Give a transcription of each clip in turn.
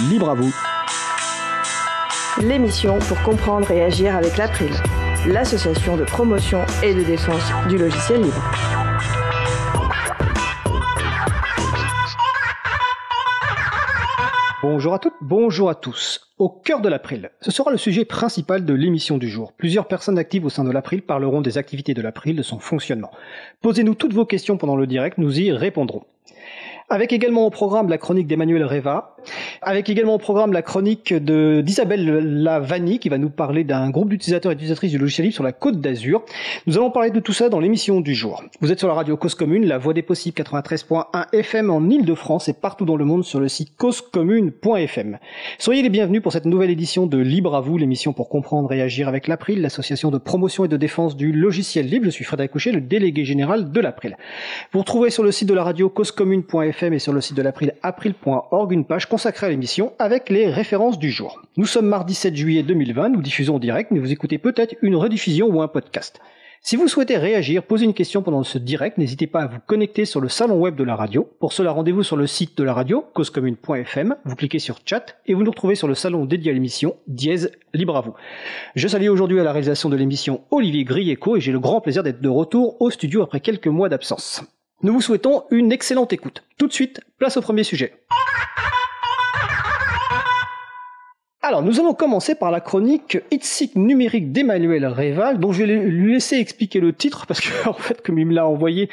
Libre à vous. L'émission pour comprendre et agir avec l'April, l'association de promotion et de défense du logiciel libre. Bonjour à toutes, bonjour à tous. Au cœur de l'April, ce sera le sujet principal de l'émission du jour. Plusieurs personnes actives au sein de l'April parleront des activités de l'April, de son fonctionnement. Posez-nous toutes vos questions pendant le direct, nous y répondrons. Avec également au programme la chronique d'Emmanuel Reva, avec également au programme la chronique d'Isabelle Lavani qui va nous parler d'un groupe d'utilisateurs et d'utilisatrices du logiciel libre sur la côte d'Azur. Nous allons parler de tout ça dans l'émission du jour. Vous êtes sur la radio Cause Commune, la voix des possibles 93.1 FM en Ile-de-France et partout dans le monde sur le site causecommune.fm. Soyez les bienvenus pour cette nouvelle édition de Libre à vous, l'émission pour comprendre et agir avec l'April, l'association de promotion et de défense du logiciel libre. Je suis Frédéric Couchet, le délégué général de l'April. Vous retrouvez sur le site de la radio causecommune.fm et sur le site de l'April, april.org, une page consacrée à l'émission avec les références du jour. Nous sommes mardi 7 juillet 2020, nous diffusons en direct, mais vous écoutez peut-être une rediffusion ou un podcast. Si vous souhaitez réagir, poser une question pendant ce direct, n'hésitez pas à vous connecter sur le salon web de la radio. Pour cela, rendez-vous sur le site de la radio, causecommune.fm, vous cliquez sur chat et vous nous retrouvez sur le salon dédié à l'émission, dièse libre à vous. Je salue aujourd'hui à la réalisation de l'émission Olivier Grieco et j'ai le grand plaisir d'être de retour au studio après quelques mois d'absence. Nous vous souhaitons une excellente écoute. Tout de suite, place au premier sujet. Alors, nous allons commencer par la chronique Itsic numérique d'Emmanuel Réval, dont je vais lui laisser expliquer le titre, parce que, en fait, comme il me l'a envoyé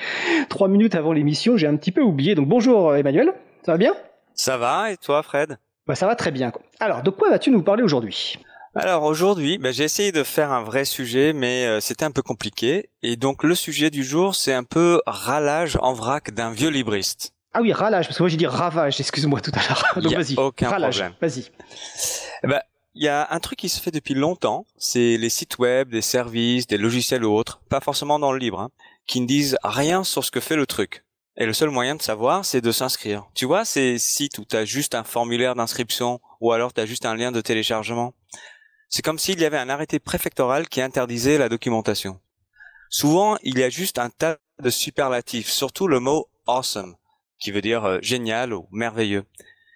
trois minutes avant l'émission, j'ai un petit peu oublié. Donc, bonjour Emmanuel, ça va bien? Ça va, et toi Fred? Bah, Ça va très bien. Alors, de quoi vas-tu nous parler aujourd'hui? Alors aujourd'hui, bah, j'ai essayé de faire un vrai sujet, mais euh, c'était un peu compliqué. Et donc le sujet du jour, c'est un peu ralage en vrac d'un vieux libriste. Ah oui, ralage, parce que moi j'ai dit ravage, excuse-moi tout à l'heure. Donc vas-y, aucun ralage, problème. vas-y. Eh ben, il y a un truc qui se fait depuis longtemps, c'est les sites web, des services, des logiciels ou autres, pas forcément dans le livre, hein, qui ne disent rien sur ce que fait le truc. Et le seul moyen de savoir, c'est de s'inscrire. Tu vois, ces sites où tu as juste un formulaire d'inscription ou alors tu as juste un lien de téléchargement? C'est comme s'il y avait un arrêté préfectoral qui interdisait la documentation. Souvent, il y a juste un tas de superlatifs, surtout le mot awesome, qui veut dire euh, génial ou merveilleux.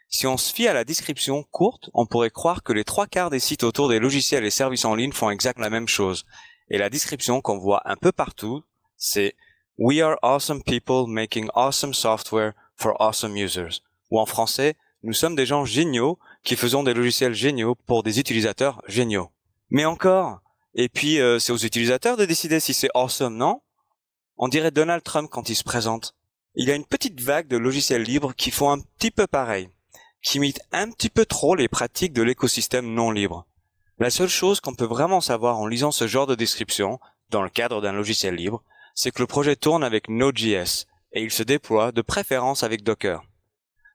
Si on se fie à la description courte, on pourrait croire que les trois quarts des sites autour des logiciels et services en ligne font exactement la même chose. Et la description qu'on voit un peu partout, c'est We are awesome people making awesome software for awesome users. Ou en français, nous sommes des gens géniaux qui faisons des logiciels géniaux pour des utilisateurs géniaux. Mais encore, et puis euh, c'est aux utilisateurs de décider si c'est awesome, non? On dirait Donald Trump quand il se présente. Il y a une petite vague de logiciels libres qui font un petit peu pareil, qui imitent un petit peu trop les pratiques de l'écosystème non libre. La seule chose qu'on peut vraiment savoir en lisant ce genre de description, dans le cadre d'un logiciel libre, c'est que le projet tourne avec Node.js, et il se déploie de préférence avec Docker.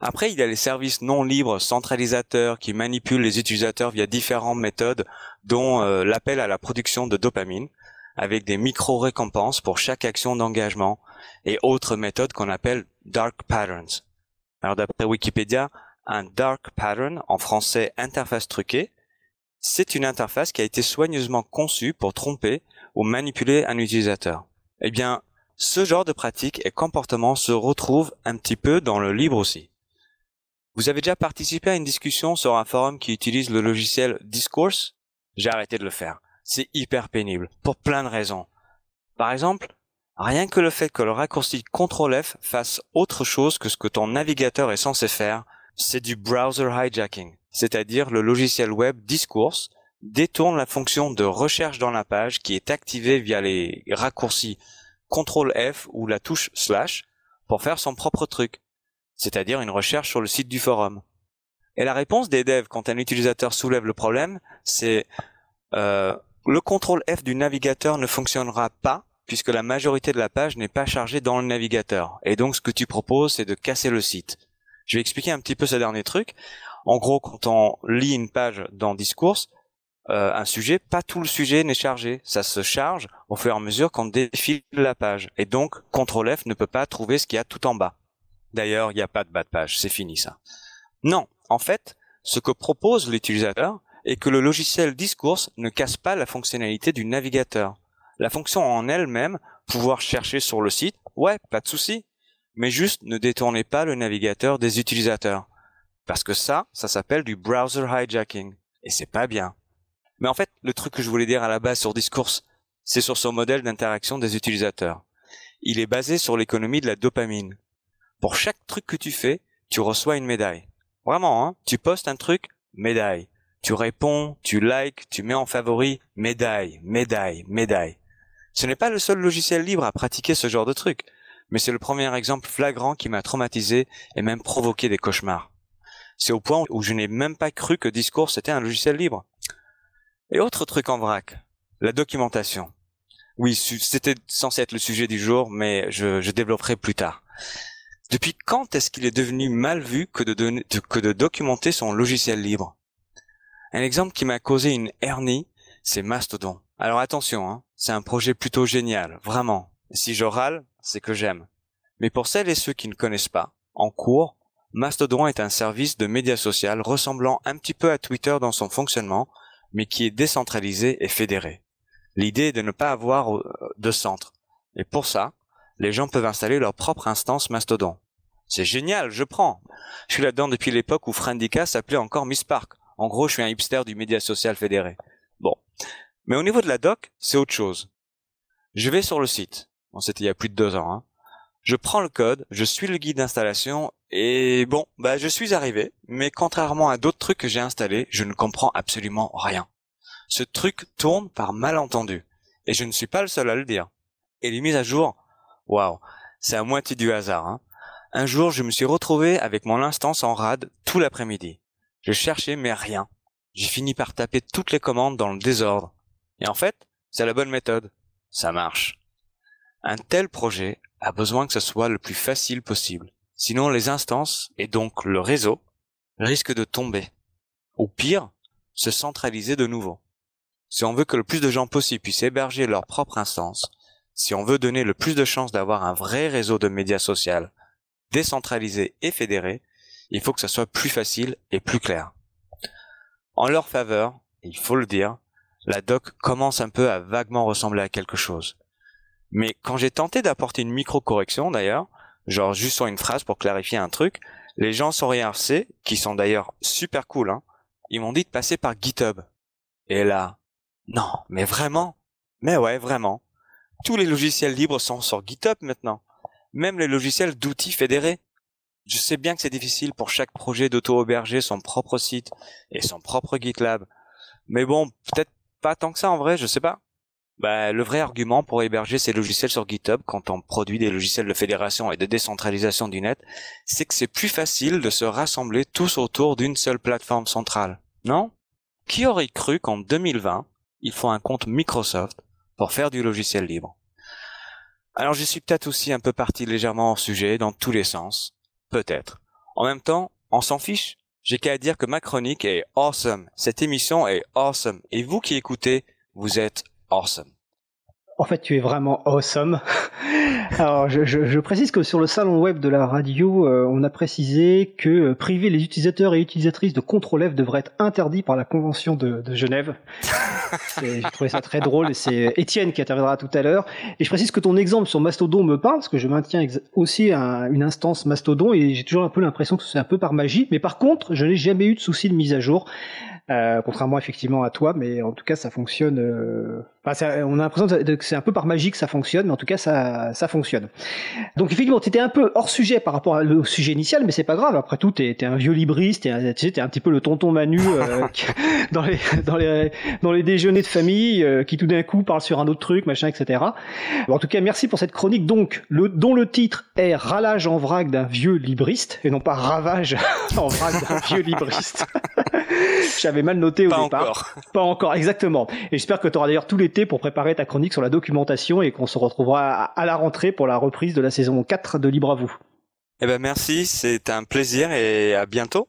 Après, il y a les services non libres centralisateurs qui manipulent les utilisateurs via différentes méthodes, dont euh, l'appel à la production de dopamine, avec des micro-récompenses pour chaque action d'engagement, et autres méthodes qu'on appelle dark patterns. Alors d'après Wikipédia, un dark pattern, en français interface truquée, c'est une interface qui a été soigneusement conçue pour tromper ou manipuler un utilisateur. Eh bien, ce genre de pratique et comportement se retrouve un petit peu dans le libre aussi. Vous avez déjà participé à une discussion sur un forum qui utilise le logiciel Discourse? J'ai arrêté de le faire. C'est hyper pénible, pour plein de raisons. Par exemple, rien que le fait que le raccourci CTRL F fasse autre chose que ce que ton navigateur est censé faire, c'est du browser hijacking. C'est-à-dire le logiciel web Discourse détourne la fonction de recherche dans la page qui est activée via les raccourcis CTRL F ou la touche slash pour faire son propre truc c'est-à-dire une recherche sur le site du forum. Et la réponse des devs quand un utilisateur soulève le problème, c'est euh, le contrôle F du navigateur ne fonctionnera pas puisque la majorité de la page n'est pas chargée dans le navigateur. Et donc ce que tu proposes, c'est de casser le site. Je vais expliquer un petit peu ce dernier truc. En gros, quand on lit une page dans Discourse, euh, un sujet, pas tout le sujet n'est chargé. Ça se charge au fur et à mesure qu'on défile la page. Et donc, CTRL F ne peut pas trouver ce qu'il y a tout en bas. D'ailleurs, il n'y a pas de bas de page, c'est fini ça. Non, en fait, ce que propose l'utilisateur est que le logiciel Discourse ne casse pas la fonctionnalité du navigateur. La fonction en elle-même, pouvoir chercher sur le site, ouais, pas de souci. Mais juste ne détournez pas le navigateur des utilisateurs. Parce que ça, ça s'appelle du browser hijacking. Et c'est pas bien. Mais en fait, le truc que je voulais dire à la base sur Discourse, c'est sur son modèle d'interaction des utilisateurs. Il est basé sur l'économie de la dopamine. Pour chaque truc que tu fais, tu reçois une médaille. Vraiment, hein Tu postes un truc, médaille. Tu réponds, tu likes, tu mets en favori, médaille, médaille, médaille. Ce n'est pas le seul logiciel libre à pratiquer ce genre de truc, mais c'est le premier exemple flagrant qui m'a traumatisé et même provoqué des cauchemars. C'est au point où je n'ai même pas cru que Discourse était un logiciel libre. Et autre truc en vrac, la documentation. Oui, c'était censé être le sujet du jour, mais je, je développerai plus tard. Depuis quand est-ce qu'il est devenu mal vu que de, documenter son logiciel libre? Un exemple qui m'a causé une hernie, c'est Mastodon. Alors attention, hein, c'est un projet plutôt génial, vraiment. Si je râle, c'est que j'aime. Mais pour celles et ceux qui ne connaissent pas, en cours, Mastodon est un service de médias social ressemblant un petit peu à Twitter dans son fonctionnement, mais qui est décentralisé et fédéré. L'idée est de ne pas avoir euh, de centre. Et pour ça, les gens peuvent installer leur propre instance Mastodon. C'est génial, je prends. Je suis là-dedans depuis l'époque où Friendica s'appelait encore Miss Park. En gros, je suis un hipster du média social fédéré. Bon. Mais au niveau de la doc, c'est autre chose. Je vais sur le site. Bon, c'était il y a plus de deux ans. Hein. Je prends le code, je suis le guide d'installation et bon, bah je suis arrivé. Mais contrairement à d'autres trucs que j'ai installés, je ne comprends absolument rien. Ce truc tourne par malentendu. Et je ne suis pas le seul à le dire. Et les mises à jour, waouh, c'est à moitié du hasard. Hein. Un jour, je me suis retrouvé avec mon instance en rade tout l'après-midi. Je cherchais mais rien. J'ai fini par taper toutes les commandes dans le désordre. Et en fait, c'est la bonne méthode. Ça marche. Un tel projet a besoin que ce soit le plus facile possible. Sinon, les instances, et donc le réseau, risquent de tomber. Ou pire, se centraliser de nouveau. Si on veut que le plus de gens possible puissent héberger leur propre instance, si on veut donner le plus de chances d'avoir un vrai réseau de médias sociaux, décentralisé et fédéré, il faut que ça soit plus facile et plus clair. En leur faveur, il faut le dire, la doc commence un peu à vaguement ressembler à quelque chose. Mais quand j'ai tenté d'apporter une micro-correction d'ailleurs, genre juste sur une phrase pour clarifier un truc, les gens sur IRC, qui sont d'ailleurs super cool, hein, ils m'ont dit de passer par GitHub. Et là, non, mais vraiment? Mais ouais, vraiment. Tous les logiciels libres sont sur GitHub maintenant. Même les logiciels d'outils fédérés. Je sais bien que c'est difficile pour chaque projet d'auto-héberger son propre site et son propre GitLab. Mais bon, peut-être pas tant que ça en vrai, je sais pas. Bah, le vrai argument pour héberger ces logiciels sur GitHub quand on produit des logiciels de fédération et de décentralisation du net, c'est que c'est plus facile de se rassembler tous autour d'une seule plateforme centrale. Non? Qui aurait cru qu'en 2020, il faut un compte Microsoft pour faire du logiciel libre? Alors je suis peut-être aussi un peu parti légèrement hors sujet dans tous les sens. Peut-être. En même temps, on s'en fiche. J'ai qu'à dire que ma chronique est awesome. Cette émission est awesome. Et vous qui écoutez, vous êtes awesome. En fait, tu es vraiment awesome. Alors, je, je, je, précise que sur le salon web de la radio, euh, on a précisé que euh, priver les utilisateurs et utilisatrices de contrôle F devrait être interdit par la Convention de, de Genève. J'ai trouvé ça très drôle et c'est Étienne qui interviendra tout à l'heure. Et je précise que ton exemple sur Mastodon me parle, parce que je maintiens aussi un, une instance Mastodon et j'ai toujours un peu l'impression que c'est un peu par magie. Mais par contre, je n'ai jamais eu de souci de mise à jour. Euh, contrairement effectivement à toi, mais en tout cas ça fonctionne. Euh... Enfin, on a l'impression que c'est un peu par magie que ça fonctionne, mais en tout cas ça, ça fonctionne. Donc effectivement, tu étais un peu hors sujet par rapport au sujet initial, mais c'est pas grave. Après tout, t'es es un vieux libriste, t'es un, es un petit peu le tonton Manu euh, dans les dans les dans les déjeuners de famille, euh, qui tout d'un coup parle sur un autre truc, machin, etc. Bon, en tout cas, merci pour cette chronique. Donc, le dont le titre est ralage en vrac d'un vieux libriste et non pas ravage en vrac d'un vieux libriste. J'avais mal noté au pas départ. Encore. Pas encore, exactement. Et j'espère que tu auras d'ailleurs tout l'été pour préparer ta chronique sur la documentation et qu'on se retrouvera à la rentrée pour la reprise de la saison 4 de Libre à vous. Eh ben merci, c'est un plaisir et à bientôt.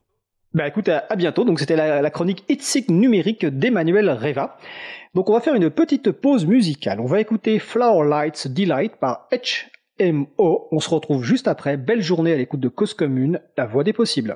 Bah écoute, à, à bientôt. Donc c'était la, la, chronique Itzig numérique d'Emmanuel Reva. Donc on va faire une petite pause musicale. On va écouter Flower Lights Delight par HMO. On se retrouve juste après. Belle journée à l'écoute de Cause Commune, la voix des possibles.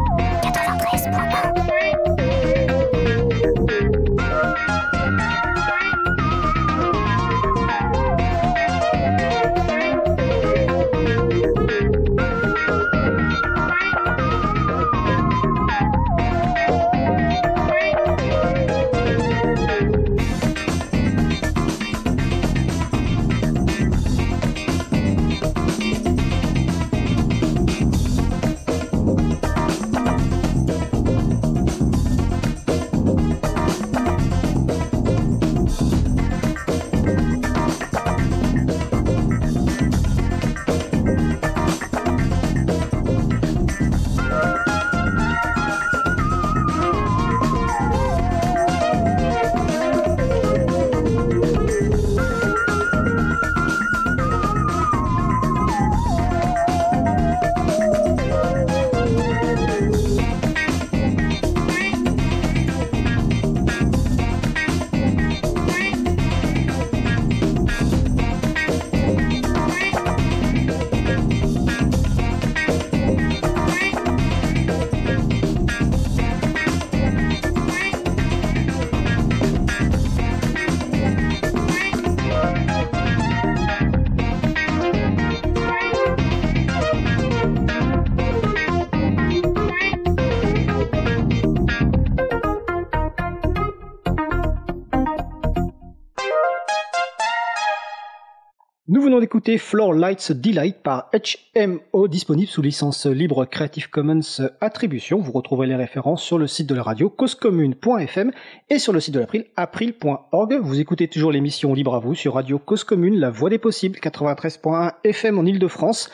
Floor Lights Delight par HMO, disponible sous licence libre Creative Commons Attribution. Vous retrouverez les références sur le site de la radio causecommune.fm et sur le site de l'April, april.org. Vous écoutez toujours l'émission Libre à vous sur Radio Cause Commune, la voix des possibles, 93.1 FM en Ile-de-France,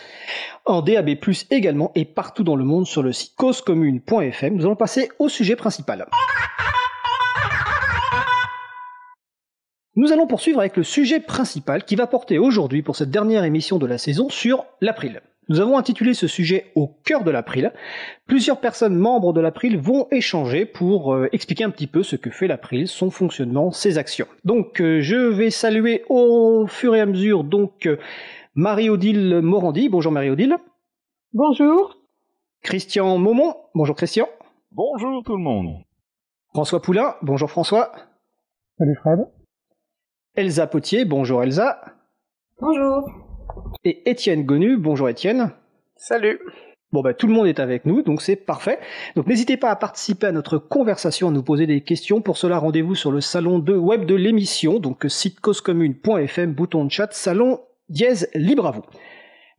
en DAB+, également, et partout dans le monde sur le site causecommune.fm. Nous allons passer au sujet principal. Nous allons poursuivre avec le sujet principal qui va porter aujourd'hui pour cette dernière émission de la saison sur l'April. Nous avons intitulé ce sujet au cœur de l'April. Plusieurs personnes membres de l'April vont échanger pour euh, expliquer un petit peu ce que fait l'April, son fonctionnement, ses actions. Donc euh, je vais saluer au fur et à mesure donc euh, Marie-Odile Morandi. Bonjour Marie-Odile. Bonjour. Christian Maumont. Bonjour Christian. Bonjour tout le monde. François Poulain. Bonjour François. Salut Fred. Elsa Potier, bonjour Elsa. Bonjour. Et Étienne Gonu, bonjour Étienne. Salut. Bon bah tout le monde est avec nous, donc c'est parfait. Donc n'hésitez pas à participer à notre conversation, à nous poser des questions. Pour cela, rendez-vous sur le salon de web de l'émission, donc site causecommune.fm, bouton de chat, salon dièse libre à vous.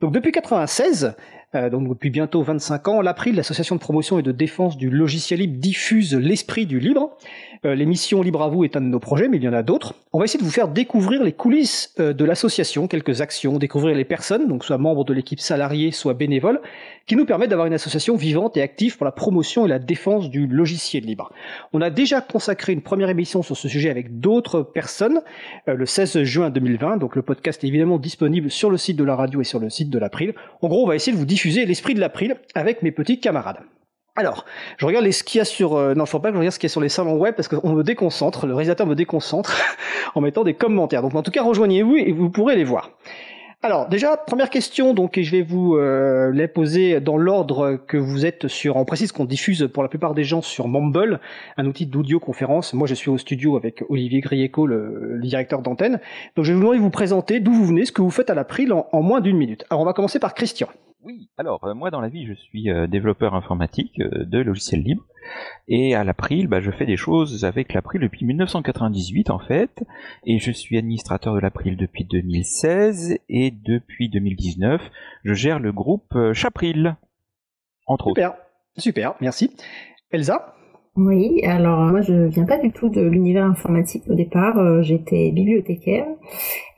Donc depuis 96, euh, donc depuis bientôt 25 ans, l'April, l'association de promotion et de défense du logiciel libre, diffuse l'esprit du libre. Euh, l'émission Libre à vous est un de nos projets, mais il y en a d'autres. On va essayer de vous faire découvrir les coulisses euh, de l'association, quelques actions, découvrir les personnes, donc soit membres de l'équipe salariée, soit bénévoles, qui nous permettent d'avoir une association vivante et active pour la promotion et la défense du logiciel libre. On a déjà consacré une première émission sur ce sujet avec d'autres personnes le 16 juin 2020, donc le podcast est évidemment disponible sur le site de la radio et sur le site de l'April. En gros, on va essayer de vous diffuser l'esprit de l'April avec mes petits camarades. Alors, je regarde ce qu'il y a sur. Euh, non, faut pas que je regarde ce qu'il y a sur les salons web parce qu'on me déconcentre, le réalisateur me déconcentre en mettant des commentaires. Donc, en tout cas, rejoignez-vous et vous pourrez les voir. Alors, déjà, première question, donc, et je vais vous euh, les poser dans l'ordre que vous êtes sur. On précise qu'on diffuse pour la plupart des gens sur Mumble, un outil d'audioconférence. Moi, je suis au studio avec Olivier Grieco, le, directeur d'antenne. Donc, je vais vous demander de vous présenter d'où vous venez, ce que vous faites à l'April en moins d'une minute. Alors, on va commencer par Christian. Oui, alors euh, moi dans la vie je suis euh, développeur informatique euh, de logiciels libres. Et à l'April bah, je fais des choses avec l'April depuis 1998 en fait. Et je suis administrateur de l'April depuis 2016 et depuis 2019 je gère le groupe Chapril entre autres. Super, super, merci. Elsa? Oui, alors moi je viens pas du tout de l'univers informatique. Au départ, euh, j'étais bibliothécaire.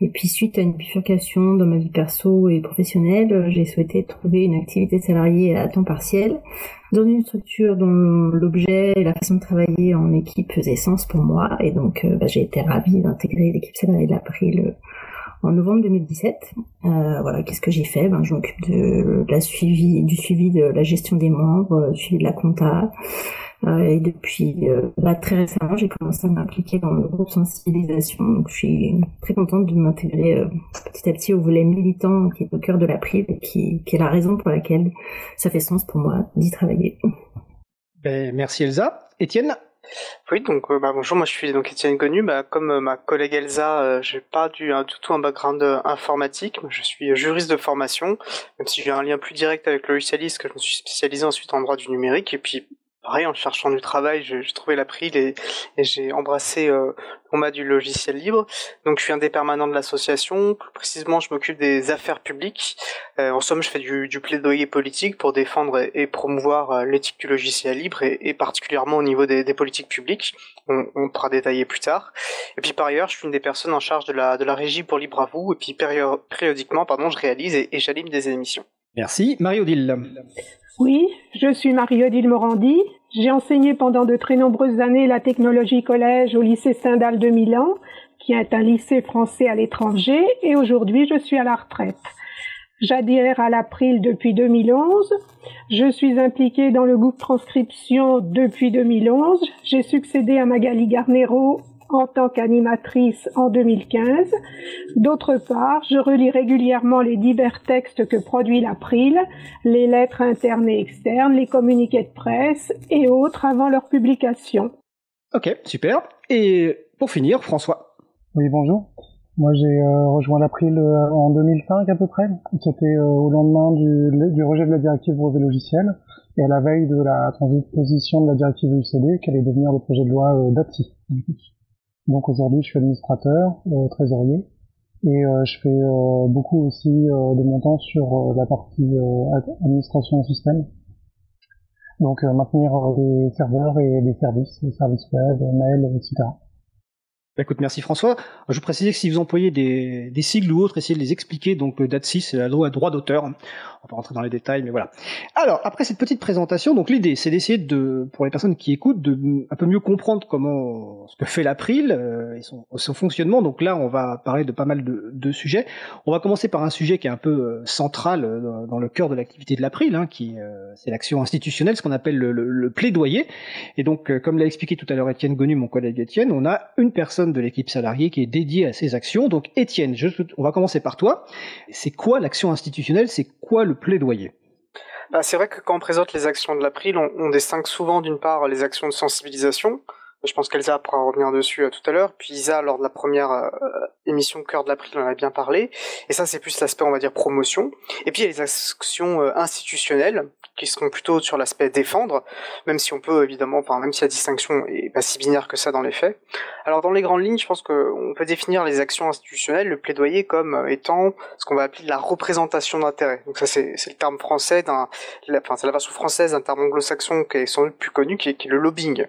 Et puis suite à une bifurcation dans ma vie perso et professionnelle, euh, j'ai souhaité trouver une activité salariée à temps partiel dans une structure dont l'objet et la façon de travailler en équipe faisaient sens pour moi. Et donc euh, bah, j'ai été ravie d'intégrer l'équipe salariée de l'April en novembre 2017. voilà, qu'est-ce que j'ai fait? Ben, Je m'occupe de, la suivi, du suivi de la gestion des membres, du suivi de la compta, et depuis là très récemment, j'ai commencé à m'impliquer dans le groupe sensibilisation. Donc je suis très contente de m'intégrer petit à petit au volet militant qui est au cœur de l'April et qui, qui est la raison pour laquelle ça fait sens pour moi d'y travailler. Ben, merci Elsa. Étienne? Oui, donc euh, bah, bonjour, moi je suis donc Étienne Connu. Bah, comme euh, ma collègue Elsa, euh, j'ai pas du, tout un background informatique. je suis juriste de formation, même si j'ai un lien plus direct avec le logicialiste, que je me suis spécialisé ensuite en droit du numérique. Et puis pareil, en cherchant du travail, j'ai trouvé l'April et, et j'ai embrassé euh, m'a du logiciel libre. Donc je suis un des permanents de l'association. Plus précisément, je m'occupe des affaires publiques. Euh, en somme, je fais du, plaidoyer politique pour défendre et, promouvoir euh, l'éthique du logiciel libre et, et, particulièrement au niveau des, politiques publiques. On, pourra détailler plus tard. Et puis par ailleurs, je suis une des personnes en charge de la, de la régie pour Libre à vous. Et puis périodiquement, pardon, je réalise et, j'anime des émissions. Merci. Marie-Odile. Oui, je suis Marie-Odile Morandi. J'ai enseigné pendant de très nombreuses années la technologie collège au lycée Stendhal de Milan, qui est un lycée français à l'étranger, et aujourd'hui je suis à la retraite. J'adhère à l'April depuis 2011. Je suis impliquée dans le groupe transcription depuis 2011. J'ai succédé à Magali Garnero en tant qu'animatrice en 2015. D'autre part, je relis régulièrement les divers textes que produit l'April, les lettres internes et externes, les communiqués de presse et autres avant leur publication. Ok, super. Et pour finir, François. Oui, bonjour. Moi, j'ai euh, rejoint l'April euh, en 2005 à peu près. C'était euh, au lendemain du, du, rejet de la directive brevet logiciel et à la veille de la transposition de la directive UCD, qui allait devenir le projet de loi DAPSI. Donc aujourd'hui, je suis administrateur, euh, trésorier, et euh, je fais euh, beaucoup aussi de mon temps sur la partie administration système. Donc maintenir des serveurs et des services, des services web, mail, etc. Écoute, merci François. Je vous précisais que si vous employez des, sigles ou autres, essayez de les expliquer. Donc, DAT6, c'est la loi droit d'auteur. On va rentrer dans les détails, mais voilà. Alors, après cette petite présentation, donc l'idée, c'est d'essayer de, pour les personnes qui écoutent, de un peu mieux comprendre comment, ce que fait l'April euh, et son, fonctionnement. Donc là, on va parler de pas mal de, sujets. On va commencer par un sujet qui est un peu euh, central euh, dans, le cœur de l'activité de l'April, hein, qui c'est l'action institutionnelle, ce qu'on appelle le, plaidoyer. Et donc, comme l'a expliqué tout à l'heure Étienne Gonu, mon collègue Étienne, on a une personne de l'équipe salariée qui est dédiée à ces actions. Donc Étienne, on va commencer par toi. C'est quoi l'action institutionnelle? C'est quoi plaidoyer. Bah, C'est vrai que quand on présente les actions de l'April, on, on distingue souvent d'une part les actions de sensibilisation, je pense qu'Elsa pourra revenir dessus euh, tout à l'heure. Puis Isa, lors de la première euh, émission Cœur de l'April, en a bien parlé. Et ça, c'est plus l'aspect, on va dire, promotion. Et puis il y a les actions euh, institutionnelles, qui seront plutôt sur l'aspect défendre, même si on peut évidemment, enfin même si la distinction est pas si binaire que ça dans les faits. Alors dans les grandes lignes, je pense qu'on peut définir les actions institutionnelles, le plaidoyer comme étant ce qu'on va appeler la représentation d'intérêt. Donc ça c'est le terme français d'un, enfin c'est la version française d'un terme anglo-saxon qui est sans doute plus connu, qui est le lobbying.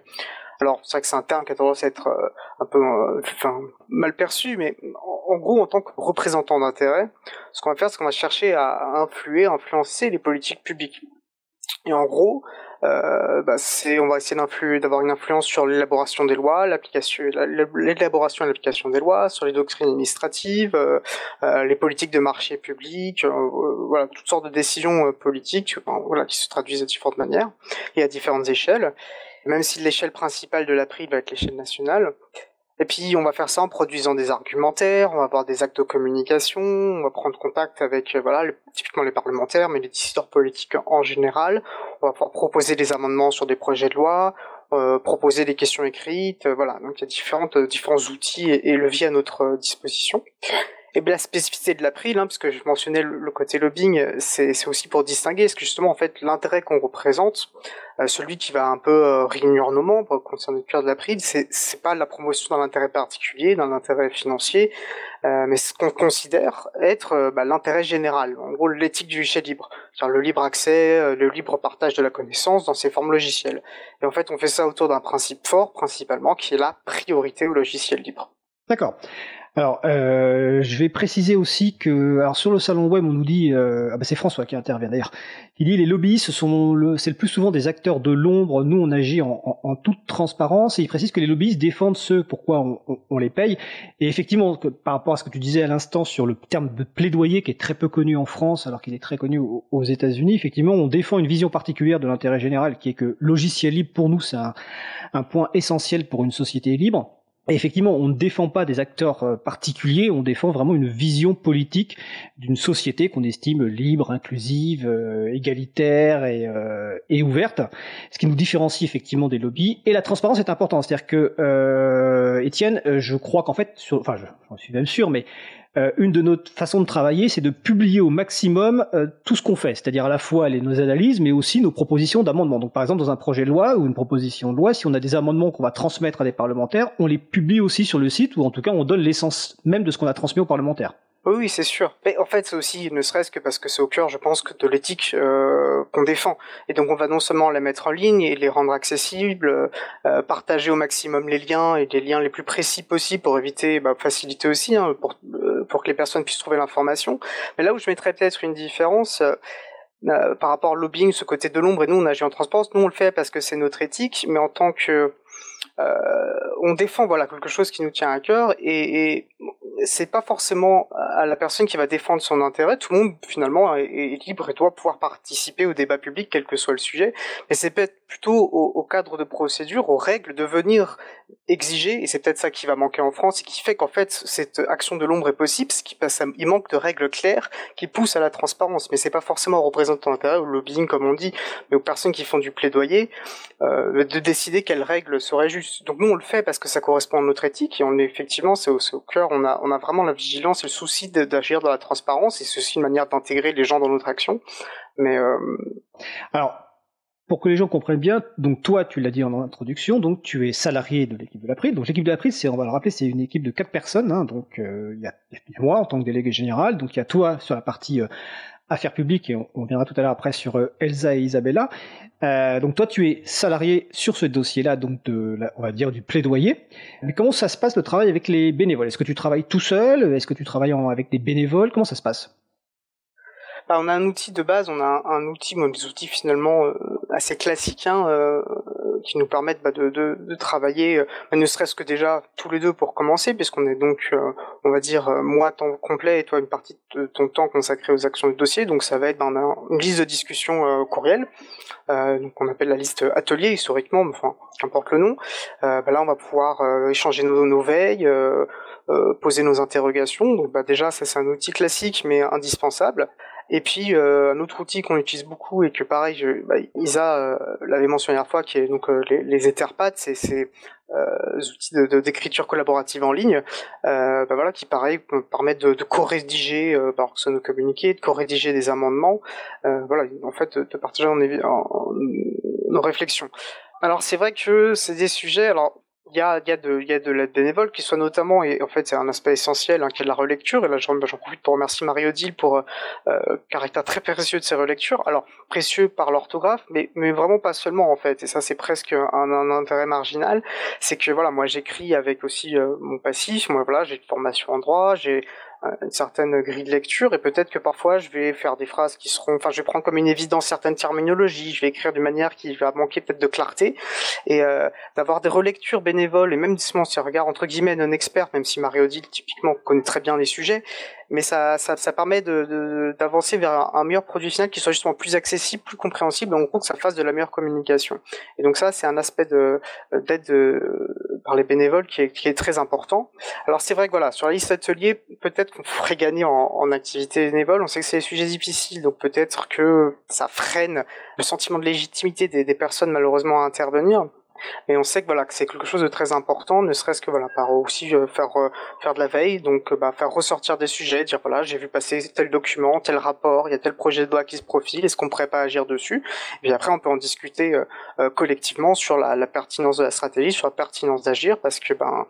Alors c'est vrai que c'est un terme qui a tendance à être euh, un peu euh, mal perçu, mais en, gros, en tant que représentant d'intérêt, ce qu'on va faire, c'est qu'on va chercher à influer, influencer les politiques publiques. Et en gros, euh, bah, c'est, on va essayer d'avoir une influence sur l'élaboration des lois, l'élaboration et l'application des lois, sur les doctrines administratives, les politiques de marché public, voilà, toutes sortes de décisions politiques, qui se traduisent de différentes manières et à différentes échelles même si l'échelle principale de l'April va être l'échelle nationale. Et puis on va faire ça en produisant des argumentaires, on va avoir des actes de communication, on va prendre contact avec euh, voilà typiquement les parlementaires, mais les décideurs politiques en général. On va pouvoir proposer des amendements sur des projets de loi, euh, proposer des questions écrites, euh, voilà. Donc il y a différentes différents outils et leviers à notre disposition. Et bien la spécificité de l'April, hein, parce que je mentionnais le, côté lobbying, c'est aussi pour distinguer, parce que justement en fait l'intérêt qu'on représente, euh, celui qui va un peu euh, réunir nos membres concernant le cœur de l'April, c'est c'est pas la promotion d'un intérêt particulier, d'un intérêt financier, euh, mais ce qu'on considère être euh, bah, l'intérêt général, en gros l'éthique du logiciel libre, c'est-à-dire le libre accès, le libre partage de la connaissance dans ses formes logicielles. Et en fait on fait ça autour d'un principe fort principalement qui est la priorité au logiciel libre. D'accord. Alors, euh, je vais préciser aussi que, alors sur le salon web, on nous dit, euh, ah bah c'est François qui intervient d'ailleurs. Il dit les lobbyistes sont le, c'est le plus souvent des acteurs de l'ombre. Nous, on agit en, toute transparence et il précise que les lobbyistes défendent ceux pourquoi on, on, les paye. Et effectivement, par rapport à ce que tu disais à l'instant sur le terme de plaidoyer qui est très peu connu en France, alors qu'il est très connu aux, États-Unis, effectivement, on défend une vision particulière de l'intérêt général, qui est que logiciel libre pour nous, c'est un point essentiel pour une société libre effectivement, on ne défend pas des acteurs euh, particuliers, on défend vraiment une vision politique d'une société qu'on estime libre, inclusive, euh, égalitaire et, euh, et, ouverte, ce qui nous différencie effectivement des lobbies. Et la transparence est importante, c'est-à-dire que Étienne, je crois qu'en fait, sur, enfin, j'en suis même sûr, mais euh, une de nos façons de travailler, c'est de publier au maximum euh, tout ce qu'on fait, c'est-à-dire à la fois les, nos analyses, mais aussi nos propositions d'amendement. Donc par exemple, dans un projet de loi ou une proposition de loi, si on a des amendements qu'on va transmettre à des parlementaires, on les publie aussi sur le site, ou en tout cas on donne l'essence même de ce qu'on a transmis aux parlementaires. Oui, c'est sûr. Mais en fait, c'est aussi, ne serait-ce que parce que c'est au cœur, je pense, de l'éthique euh, qu'on défend. Et donc, on va non seulement la mettre en ligne et les rendre accessibles, euh, partager au maximum les liens et les liens les plus précis possibles pour éviter, bah, faciliter aussi, hein, pour, euh, pour que les personnes puissent trouver l'information. Mais là où je mettrais peut-être une différence. Euh, par rapport au lobbying, ce côté de l'ombre, et nous on agit en transparence, nous on le fait parce que c'est notre éthique, mais en tant que euh, on défend voilà quelque chose qui nous tient à cœur et, c'est pas forcément à la personne qui va défendre son intérêt. Tout le monde finalement est, libre et doit pouvoir participer au débat public, quel que soit le sujet. Mais c'est peut-être plutôt au, au, cadre de procédure, aux règles, de venir exiger. Et c'est peut-être ça qui va manquer en France et qui fait qu'en fait cette action de l'ombre est possible, ce qui passe, il manque de règles claires qui poussent à la transparence. Mais c'est pas forcément aux représentants d'intérêt, au lobbying comme on dit, mais aux personnes qui font du plaidoyer euh, de décider quelles règles seraient justes. Donc nous on le fait parce que ça correspond à notre éthique et on effectivement c'est au, cœur, on a, on a vraiment la vigilance et le souci d'agir dans la transparence et aussi une manière d'intégrer les gens dans notre action. Mais euh... alors pour que les gens comprennent bien, donc toi, tu l'as dit en introduction, donc tu es salarié de l'équipe de l'April. Donc l'équipe de l'April, c'est, on va le rappeler, c'est une équipe de quatre personnes. Hein, donc euh, il y, a, moi en tant que délégué général, donc il y a toi sur la partie euh, affaires publiques et on, on, viendra tout à l'heure après sur euh, Elsa et Isabella. Euh, donc toi, tu es salarié sur ce dossier-là, donc de, on va dire du plaidoyer. Mais comment ça se passe le travail avec les bénévoles? Est-ce que tu travailles tout seul? Est-ce que tu travailles avec des bénévoles? Comment ça se passe? Bah, on a un outil de base, on a un, outil, des outils finalement euh, assez classiques, hein, qui nous permettent bah, de, travailler, euh, ne serait-ce que déjà tous les deux pour commencer, puisqu'on est donc, euh, on va dire, moi temps complet et toi une partie de ton temps consacré aux actions du dossier. Donc ça va être bah, une liste de discussion courriel, donc on appelle la liste atelier historiquement, enfin qu'importe le nom. Bah, là on va pouvoir échanger nos, nos veilles. poser nos interrogations. Donc bah, déjà, ça c'est un outil classique mais indispensable. Et puis euh, un autre outil qu'on utilise beaucoup et que pareil, je, bah, Isa euh, l'avait mentionné la dernière fois, qui est donc euh, les, les Etherpads, c'est ces outils de, d'écriture collaborative en ligne, bah, voilà, qui pareil permettent de, de co-rédiger par nos communiqués, de co-rédiger des amendements, voilà, en fait, de, partager nos réflexions. Alors c'est vrai que c'est des sujets, alors il y a, y, a de, y a de l'aide bénévole qui soit notamment, et en fait c'est un aspect essentiel, hein, qui est de la relecture, et là j'en profite pour remercier Marie-Odile pour euh, euh, caractère très précieux de ses relectures, alors précieux par l'orthographe, mais, mais vraiment pas seulement en fait, et ça c'est presque un, un, intérêt marginal, c'est que voilà, moi j'écris avec aussi euh, mon passif, moi voilà, j'ai une formation en droit, j'ai une certaine grille de lecture et peut-être que parfois je vais faire des phrases qui seront, enfin je vais prendre comme une évidence certaines terminologies, je vais écrire d'une manière qui va manquer peut-être de clarté et euh, d'avoir des relectures bénévoles et même si on regarde entre guillemets non expert, même si Marie-Odile typiquement connaît très bien les sujets, mais ça, ça, ça permet d'avancer de, vers un, meilleur produit final qui soit justement plus accessible, plus compréhensible, en gros que ça fasse de la meilleure communication. Et donc ça, c'est un aspect d'aide par les bénévoles qui est, qui est très important. Alors c'est vrai que voilà, sur la liste atelier, peut-être qu'on pourrait gagner en, en activité bénévole. On sait que c'est des sujets difficiles, donc peut-être que ça freine le sentiment de légitimité des, des personnes malheureusement à intervenir. Et on sait que voilà que c'est quelque chose de très important, ne serait-ce que voilà par aussi euh, faire euh, faire de la veille, donc euh, bah, faire ressortir des sujets, dire voilà j'ai vu passer tel document, tel rapport, il y a tel projet de loi qui se profile, est-ce qu'on pourrait pas agir dessus? Et puis après on peut en discuter collectivement sur la, la, pertinence de la stratégie, sur la pertinence d'agir, parce que ben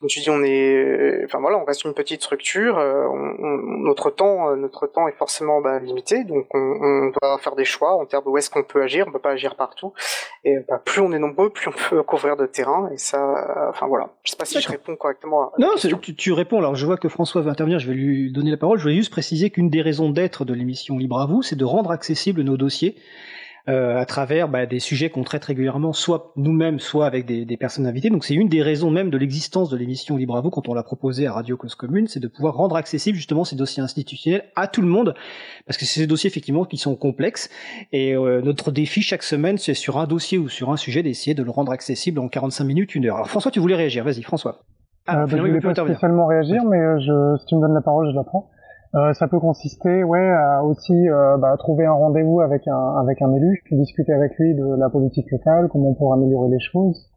Comme tu dis, on est, enfin voilà, on reste une petite structure. notre temps, notre temps est forcément bah, limité, donc on, doit faire des choix en termes de où est-ce qu'on peut agir. On peut pas agir partout. Et bah, plus on est nombreux, plus on peut couvrir de terrain. Et ça, enfin voilà. Je sais pas si je réponds correctement. non, tu, tu, réponds. Alors je vois que François va intervenir. Je vais lui donner la parole. Je voulais juste préciser qu'une des raisons d'être de l'émission Libre à vous, c'est de rendre accessibles nos dossiers euh, à travers bah, des sujets qu'on traite régulièrement, soit nous-mêmes, soit avec des, des, personnes invitées. Donc c'est une des raisons même de l'existence de l'émission Libre à vous quand on l'a proposé à Radio Cause Commune, c'est de pouvoir rendre accessible justement ces dossiers institutionnels à tout le monde, parce que c'est ces dossiers effectivement qui sont complexes. Et euh, notre défi chaque semaine, c'est sur un dossier ou sur un sujet d'essayer de le rendre accessible en 45 minutes, une heure. Alors François, tu voulais réagir, vas-y François. Ah, euh, bah, je voulais pas spécialement réagir, mais euh, je, si tu me donnes la parole, je la prends. Euh, ça peut consister, ouais, à aussi euh, bah, trouver un rendez-vous avec un avec un élu, discuter avec lui de la politique locale, comment on pourrait améliorer les choses.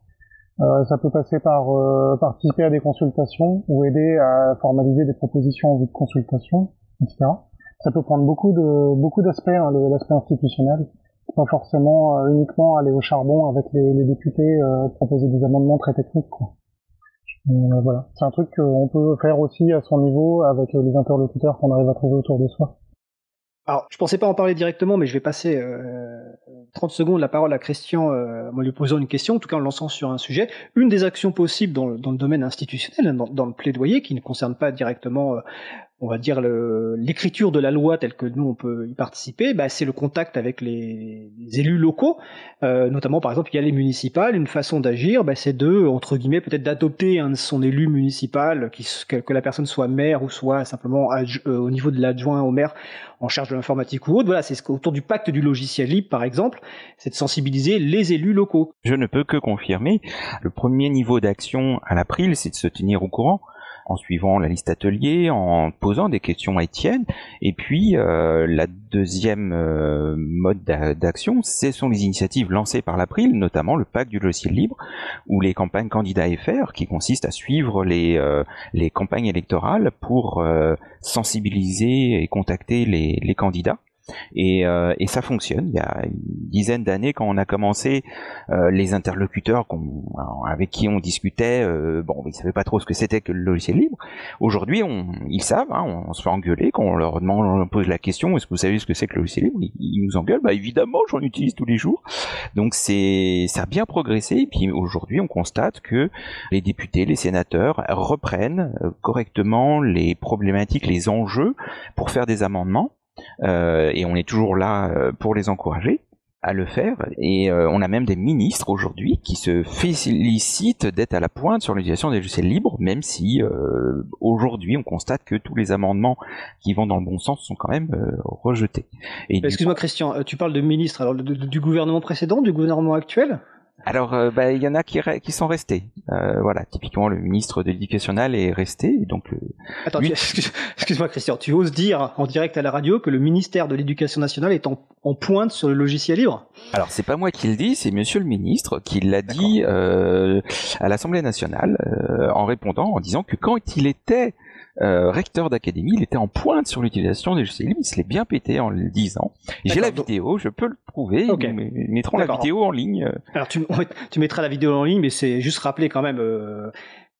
Euh, ça peut passer par euh, participer à des consultations ou aider à formaliser des propositions en vue de consultation, etc. Ça peut prendre beaucoup de beaucoup d'aspects, hein, l'aspect institutionnel. Pas forcément uniquement aller au charbon avec les, les députés, proposer des amendements très techniques. Quoi. Euh, voilà, c'est un truc qu'on peut faire aussi à son niveau avec les interlocuteurs qu'on arrive à trouver autour de soi. Alors, je pensais pas en parler directement, mais je vais passer euh, 30 secondes la parole à Christian euh, en lui posant une question, en tout cas en lançant sur un sujet. Une des actions possibles dans le, domaine institutionnel, dans, le plaidoyer, qui ne concerne pas directement euh, on va dire l'écriture de la loi telle que nous on peut y participer, bah, c'est le contact avec les, élus locaux, euh, notamment par exemple il y a les municipales, une façon d'agir, bah, c'est de entre guillemets peut-être d'adopter un de son élu municipal, que, la personne soit maire ou soit simplement euh, au niveau de l'adjoint au maire en charge de l'informatique ou autre. Voilà, c'est autour du pacte du logiciel libre par exemple, c'est de sensibiliser les élus locaux. Je ne peux que confirmer, le premier niveau d'action à l'April, c'est de se tenir au courant en suivant la liste atelier, en posant des questions à Étienne. Et puis euh, la deuxième euh, mode d'action, ce sont les initiatives lancées par l'April, notamment le pacte du logiciel libre ou les campagnes candidats FR, qui consistent à suivre les, euh, campagnes électorales pour sensibiliser et contacter les candidats. Et, euh, et, ça fonctionne. Il y a une dizaine d'années, quand on a commencé, euh, les interlocuteurs avec qui on discutait, euh, bon, ils savaient pas trop ce que c'était que le logiciel libre. Aujourd'hui, ils savent. Hein, on se fait engueuler quand on leur demande, on leur pose la question est-ce que vous savez ce que c'est que le logiciel libre? Ils, nous engueulent. Bah évidemment, j'en utilise tous les jours. Donc ça a bien progressé. Et puis aujourd'hui, on constate que les députés, les sénateurs reprennent correctement les problématiques, les enjeux pour faire des amendements euh, et on est toujours là euh, pour les encourager à le faire. Et euh, on a même des ministres aujourd'hui qui se félicitent d'être à la pointe sur l'utilisation des logiciels libres, même si aujourd'hui on constate que tous les amendements qui vont dans le bon sens sont quand même rejetés. Excuse-moi Christian, tu parles de ministres alors du gouvernement précédent, du gouvernement actuel? Alors, euh, bah, il y en a qui, qui sont restés. Euh, voilà, typiquement le ministre de l'Éducation nationale est resté. Donc, Attends, excuse-moi Christian, tu oses dire en direct à la radio que le ministère de l'Éducation nationale est en, pointe sur le logiciel libre? Alors, c'est pas moi qui le dis, c'est Monsieur le ministre qui l'a dit euh, à l'Assemblée nationale en répondant, en disant que quand il était euh, recteur d'académie, il était en pointe sur l'utilisation des logiciels libres, il se l'est bien pété en le disant. J'ai la vidéo, je peux le prouver, okay. nous mettrons la vidéo en ligne. Alors tu, tu, mettras la vidéo en ligne, mais c'est juste rappeler quand même euh,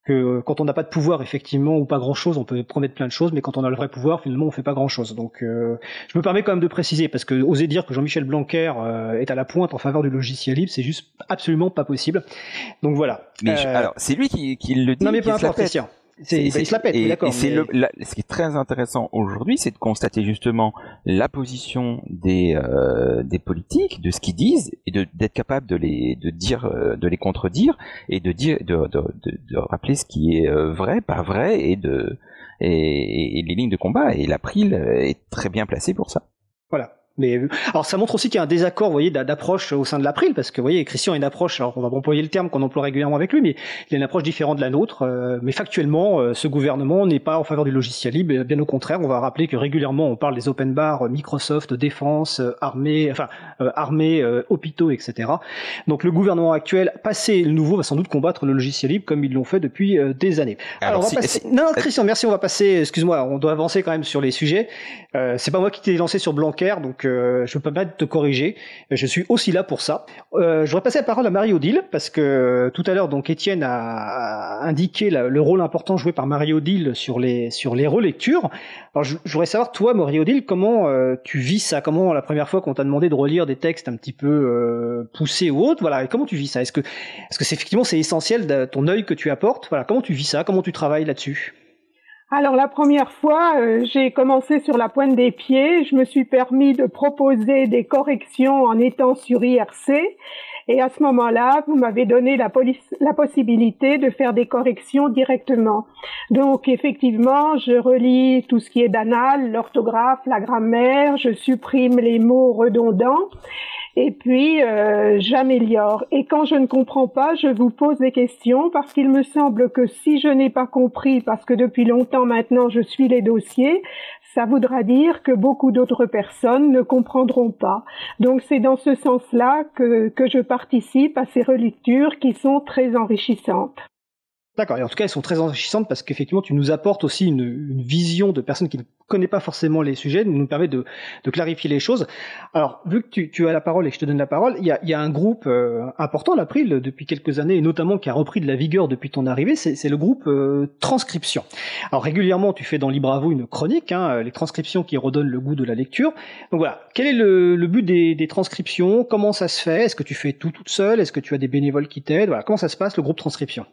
que quand on n'a pas de pouvoir effectivement ou pas grand chose, on peut promettre plein de choses, mais quand on a le vrai pouvoir, finalement on fait pas grand chose. Donc euh, je me permets quand même de préciser parce que oser dire que Jean-Michel Blanquer est à la pointe en faveur du logiciel libre, c'est juste absolument pas possible. Donc voilà. Mais alors c'est lui qui, qui, le dit. Non mais peu importe. C'est, se la pète, d'accord. c'est le, ce qui est très intéressant aujourd'hui, c'est de constater justement la position des euh, des politiques, de ce qu'ils disent, et de d'être capable de les de dire, euh, de les contredire, et de dire, de, de, de, rappeler ce qui est euh, vrai, pas vrai, et de et, et les lignes de combat. Et l'April est très bien placé pour ça. Mais alors ça montre aussi qu'il y a un désaccord, vous voyez, d'approche au sein de l'April, parce que vous voyez, Christian a une approche, alors on va employer le terme qu'on emploie régulièrement avec lui, mais il a une approche différente de la nôtre. Euh, mais factuellement, euh, ce gouvernement n'est pas en faveur du logiciel libre, bien au contraire, on va rappeler que régulièrement on parle des open bars, euh, Microsoft, défense, armée, enfin armée, hôpitaux, etc. Donc le gouvernement actuel, passé le nouveau, va sans doute combattre le logiciel libre comme ils l'ont fait depuis des années. Alors, on va passer... Non, Christian, merci, on va passer. Excuse-moi, on doit avancer quand même sur les sujets. c'est pas moi qui t'ai lancé sur Blanquer, donc euh, je peux pas te corriger. Je suis aussi là pour ça. Euh, je voudrais passer la parole à Marie-Odile, parce que euh, tout à l'heure, donc Étienne a, indiqué le rôle important joué par Marie-Odile sur les, sur les relectures. Alors je, voudrais savoir, toi, Marie-Odile, comment tu vis ça? Comment la première fois qu'on t'a demandé de relire des textes un petit peu poussés ou autres, voilà, comment tu vis ça? Est-ce que, est-ce que c'est effectivement c'est essentiel de ton œil que tu apportes? Voilà, comment tu vis ça? Comment tu travailles là-dessus? Alors la première fois, euh, j'ai commencé sur la pointe des pieds. Je me suis permis de proposer des corrections en étant sur IRC. Et à ce moment-là, vous m'avez donné la, la, possibilité de faire des corrections directement. Donc effectivement, je relis tout ce qui est d'anal, l'orthographe, la grammaire, je supprime les mots redondants et puis euh, j'améliore. Et quand je ne comprends pas, je vous pose des questions parce qu'il me semble que si je n'ai pas compris, parce que depuis longtemps maintenant je suis les dossiers, ça voudra dire que beaucoup d'autres personnes ne comprendront pas. Donc c'est dans ce sens-là que, que je participe à ces relectures qui sont très enrichissantes. D'accord. Et en tout cas, elles sont très enrichissantes parce qu'effectivement, tu nous apportes aussi une, une, vision de personnes qui ne connaissent pas forcément les sujets, nous permet de, de clarifier les choses. Alors, vu que tu, tu, as la parole et que je te donne la parole, il y a, y a un groupe euh, important, l'April, depuis quelques années, et notamment qui a repris de la vigueur depuis ton arrivée, c'est le groupe euh, Transcription. Alors, régulièrement, tu fais dans Libravo une chronique, hein, les transcriptions qui redonnent le goût de la lecture. Donc voilà, quel est le, le but des, des, transcriptions? Comment ça se fait? Est-ce que tu fais tout toute seule? Est-ce que tu as des bénévoles qui t'aident? Voilà, comment ça se passe, le groupe Transcription?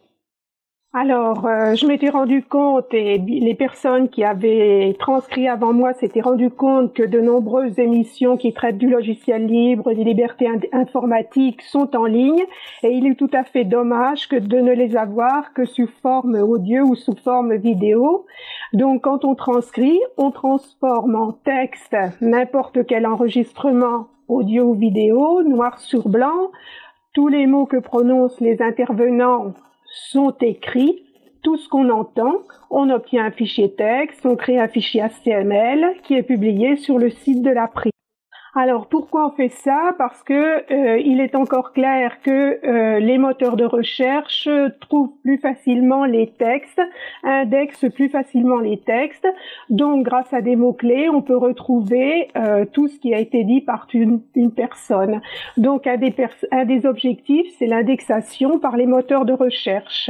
Alors, euh, je m'étais rendu compte, et les personnes qui avaient transcrit avant moi s'étaient rendu compte que de nombreuses émissions qui traitent du logiciel libre, des libertés informatiques sont en ligne, et il est tout à fait dommage que de ne les avoir que sous forme audio ou sous forme vidéo. Donc, quand on transcrit, on transforme en texte n'importe quel enregistrement audio ou vidéo, noir sur blanc, tous les mots que prononcent les intervenants sont écrits, tout ce qu'on entend, on obtient un fichier texte, on crée un fichier HTML qui est publié sur le site de la l'April. Alors pourquoi on fait ça? Parce que euh, il est encore clair que euh, les moteurs de recherche trouvent plus facilement les textes, indexent plus facilement les textes. Donc grâce à des mots-clés, on peut retrouver euh, tout ce qui a été dit par une, personne. Donc un un des objectifs, c'est l'indexation par les moteurs de recherche.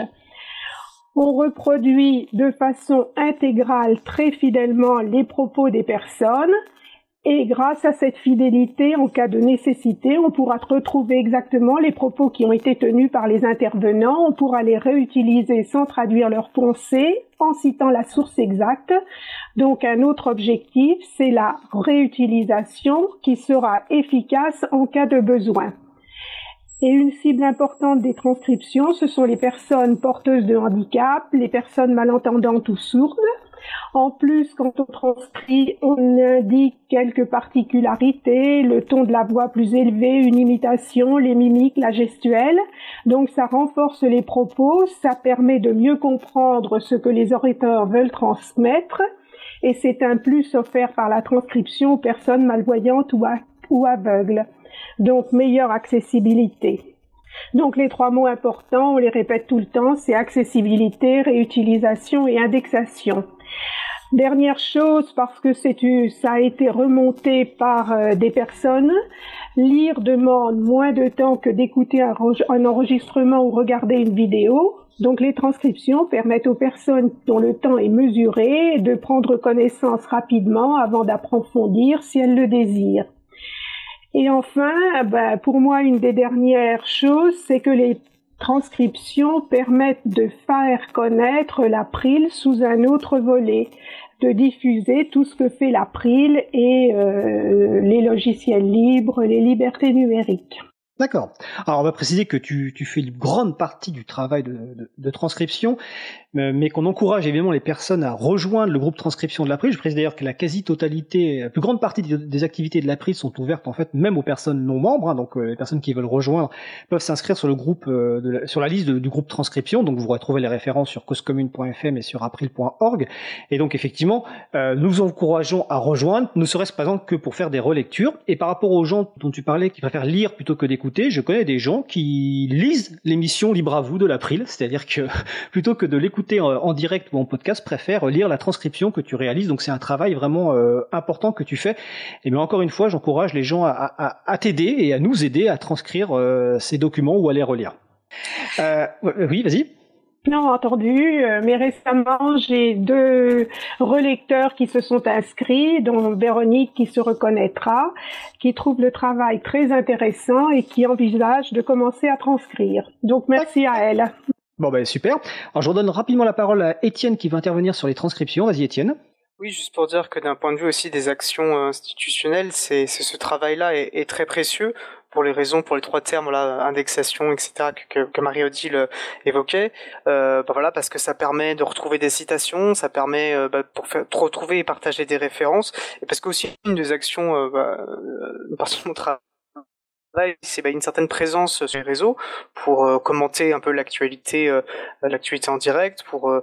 On reproduit de façon intégrale très fidèlement les propos des personnes et grâce à cette fidélité, en cas de nécessité, on pourra retrouver exactement les propos qui ont été tenus par les intervenants. On pourra les réutiliser sans traduire leurs pensées, en citant la source exacte. Donc un autre objectif, c'est la réutilisation qui sera efficace en cas de besoin. Et une cible importante des transcriptions, ce sont les personnes porteuses de handicap, les personnes malentendantes ou sourdes, en plus, quand on transcrit, on indique quelques particularités, le ton de la voix plus élevé, une imitation, les mimiques, la gestuelle. Donc ça renforce les propos, ça permet de mieux comprendre ce que les orateurs veulent transmettre. Et c'est un plus offert par la transcription aux personnes malvoyantes ou, aveugles. Donc meilleure accessibilité. Donc les trois mots importants, on les répète tout le temps, c'est accessibilité, réutilisation et indexation. Dernière chose, parce que c'est ça a été remonté par euh, des personnes, lire demande moins de temps que d'écouter un, enregistrement ou regarder une vidéo. Donc les transcriptions permettent aux personnes dont le temps est mesuré de prendre connaissance rapidement avant d'approfondir si elles le désirent. Et enfin, ben, pour moi, une des dernières choses, c'est que les transcriptions permettent de faire connaître l'April sous un autre volet, de diffuser tout ce que fait l'April et euh, les logiciels libres, les libertés numériques. D'accord. Alors on va préciser que tu, fais une grande partie du travail de, transcription, mais qu'on encourage évidemment les personnes à rejoindre le groupe transcription de l'April. Je précise d'ailleurs que la quasi-totalité, la plus grande partie des, activités de l'April sont ouvertes en fait même aux personnes non membres, hein, donc euh, les personnes qui veulent rejoindre peuvent s'inscrire sur le groupe, euh, de sur la liste du groupe transcription. Donc vous retrouver les références sur causecommune.fm et sur april.org. Et donc effectivement, nous encourageons à rejoindre, ne serait-ce par exemple que pour faire des relectures. Et par rapport aux gens dont tu parlais qui préfèrent lire plutôt que d'écouter je connais des gens qui lisent l'émission Libre à vous de l'April, c'est-à-dire que plutôt que de l'écouter écouter en, direct ou en podcast préfèrent lire la transcription que tu réalises. Donc c'est un travail vraiment important que tu fais. Et mais encore une fois, j'encourage les gens à, t'aider et à nous aider à transcrire ces documents ou à les relire. oui, vas-y. Non, entendu, euh, mais récemment, j'ai deux relecteurs qui se sont inscrits, dont Véronique qui se reconnaîtra, qui trouve le travail très intéressant et qui envisage de commencer à transcrire. Donc merci à elle. Bon ben super. Alors je redonne rapidement la parole à Étienne qui va intervenir sur les transcriptions. Vas-y Étienne. Oui, juste pour dire que d'un point de vue aussi des actions institutionnelles, c'est ce travail-là est, très précieux pour les raisons, pour les trois termes, là, indexation, etc., que, que Marie-Odile euh, évoquait. Euh, bah voilà, parce que ça permet de retrouver des citations, ça permet euh, bah, pour faire, retrouver et partager des références, et parce que aussi une des actions, euh, bah, mon travail, c'est bah, une certaine présence sur les réseaux pour commenter un peu l'actualité, l'actualité en direct, pour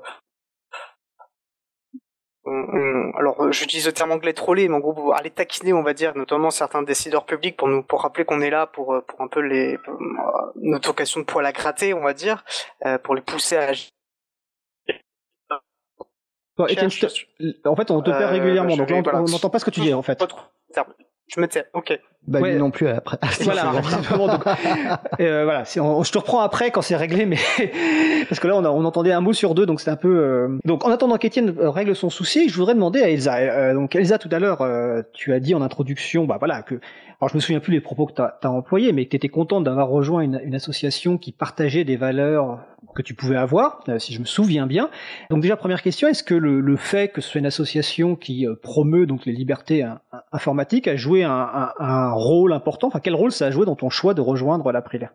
alors j'utilise le terme anglais troller, mais en gros aller taquiner, on va dire, notamment certains décideurs publics pour nous pour rappeler qu'on est là pour pour un peu les notre vocation de poil à gratter, on va dire, euh, pour les pousser à agir. en fait, on te perd euh, régulièrement, donc on n'entend pas ce que tu dis en fait. Je me tiens, ok. Bah ouais. non plus après. voilà, donc, euh, voilà. je te reprends après quand c'est réglé, mais parce que là on, on, entendait un mot sur deux, donc c'est un peu. Euh... Donc en attendant qu'Étienne euh, règle son souci, je voudrais demander à Elsa. Euh, donc Elsa, tout à l'heure, euh, tu as dit en introduction, bah voilà que. Alors je me souviens plus les propos que tu as, employés, mais que tu étais contente d'avoir rejoint une, association qui partageait des valeurs que tu pouvais avoir, si je me souviens bien. Donc déjà première question, est-ce que le, fait que ce soit une association qui promeut donc les libertés informatiques a joué un, rôle important? Enfin, quel rôle ça a joué dans ton choix de rejoindre l'April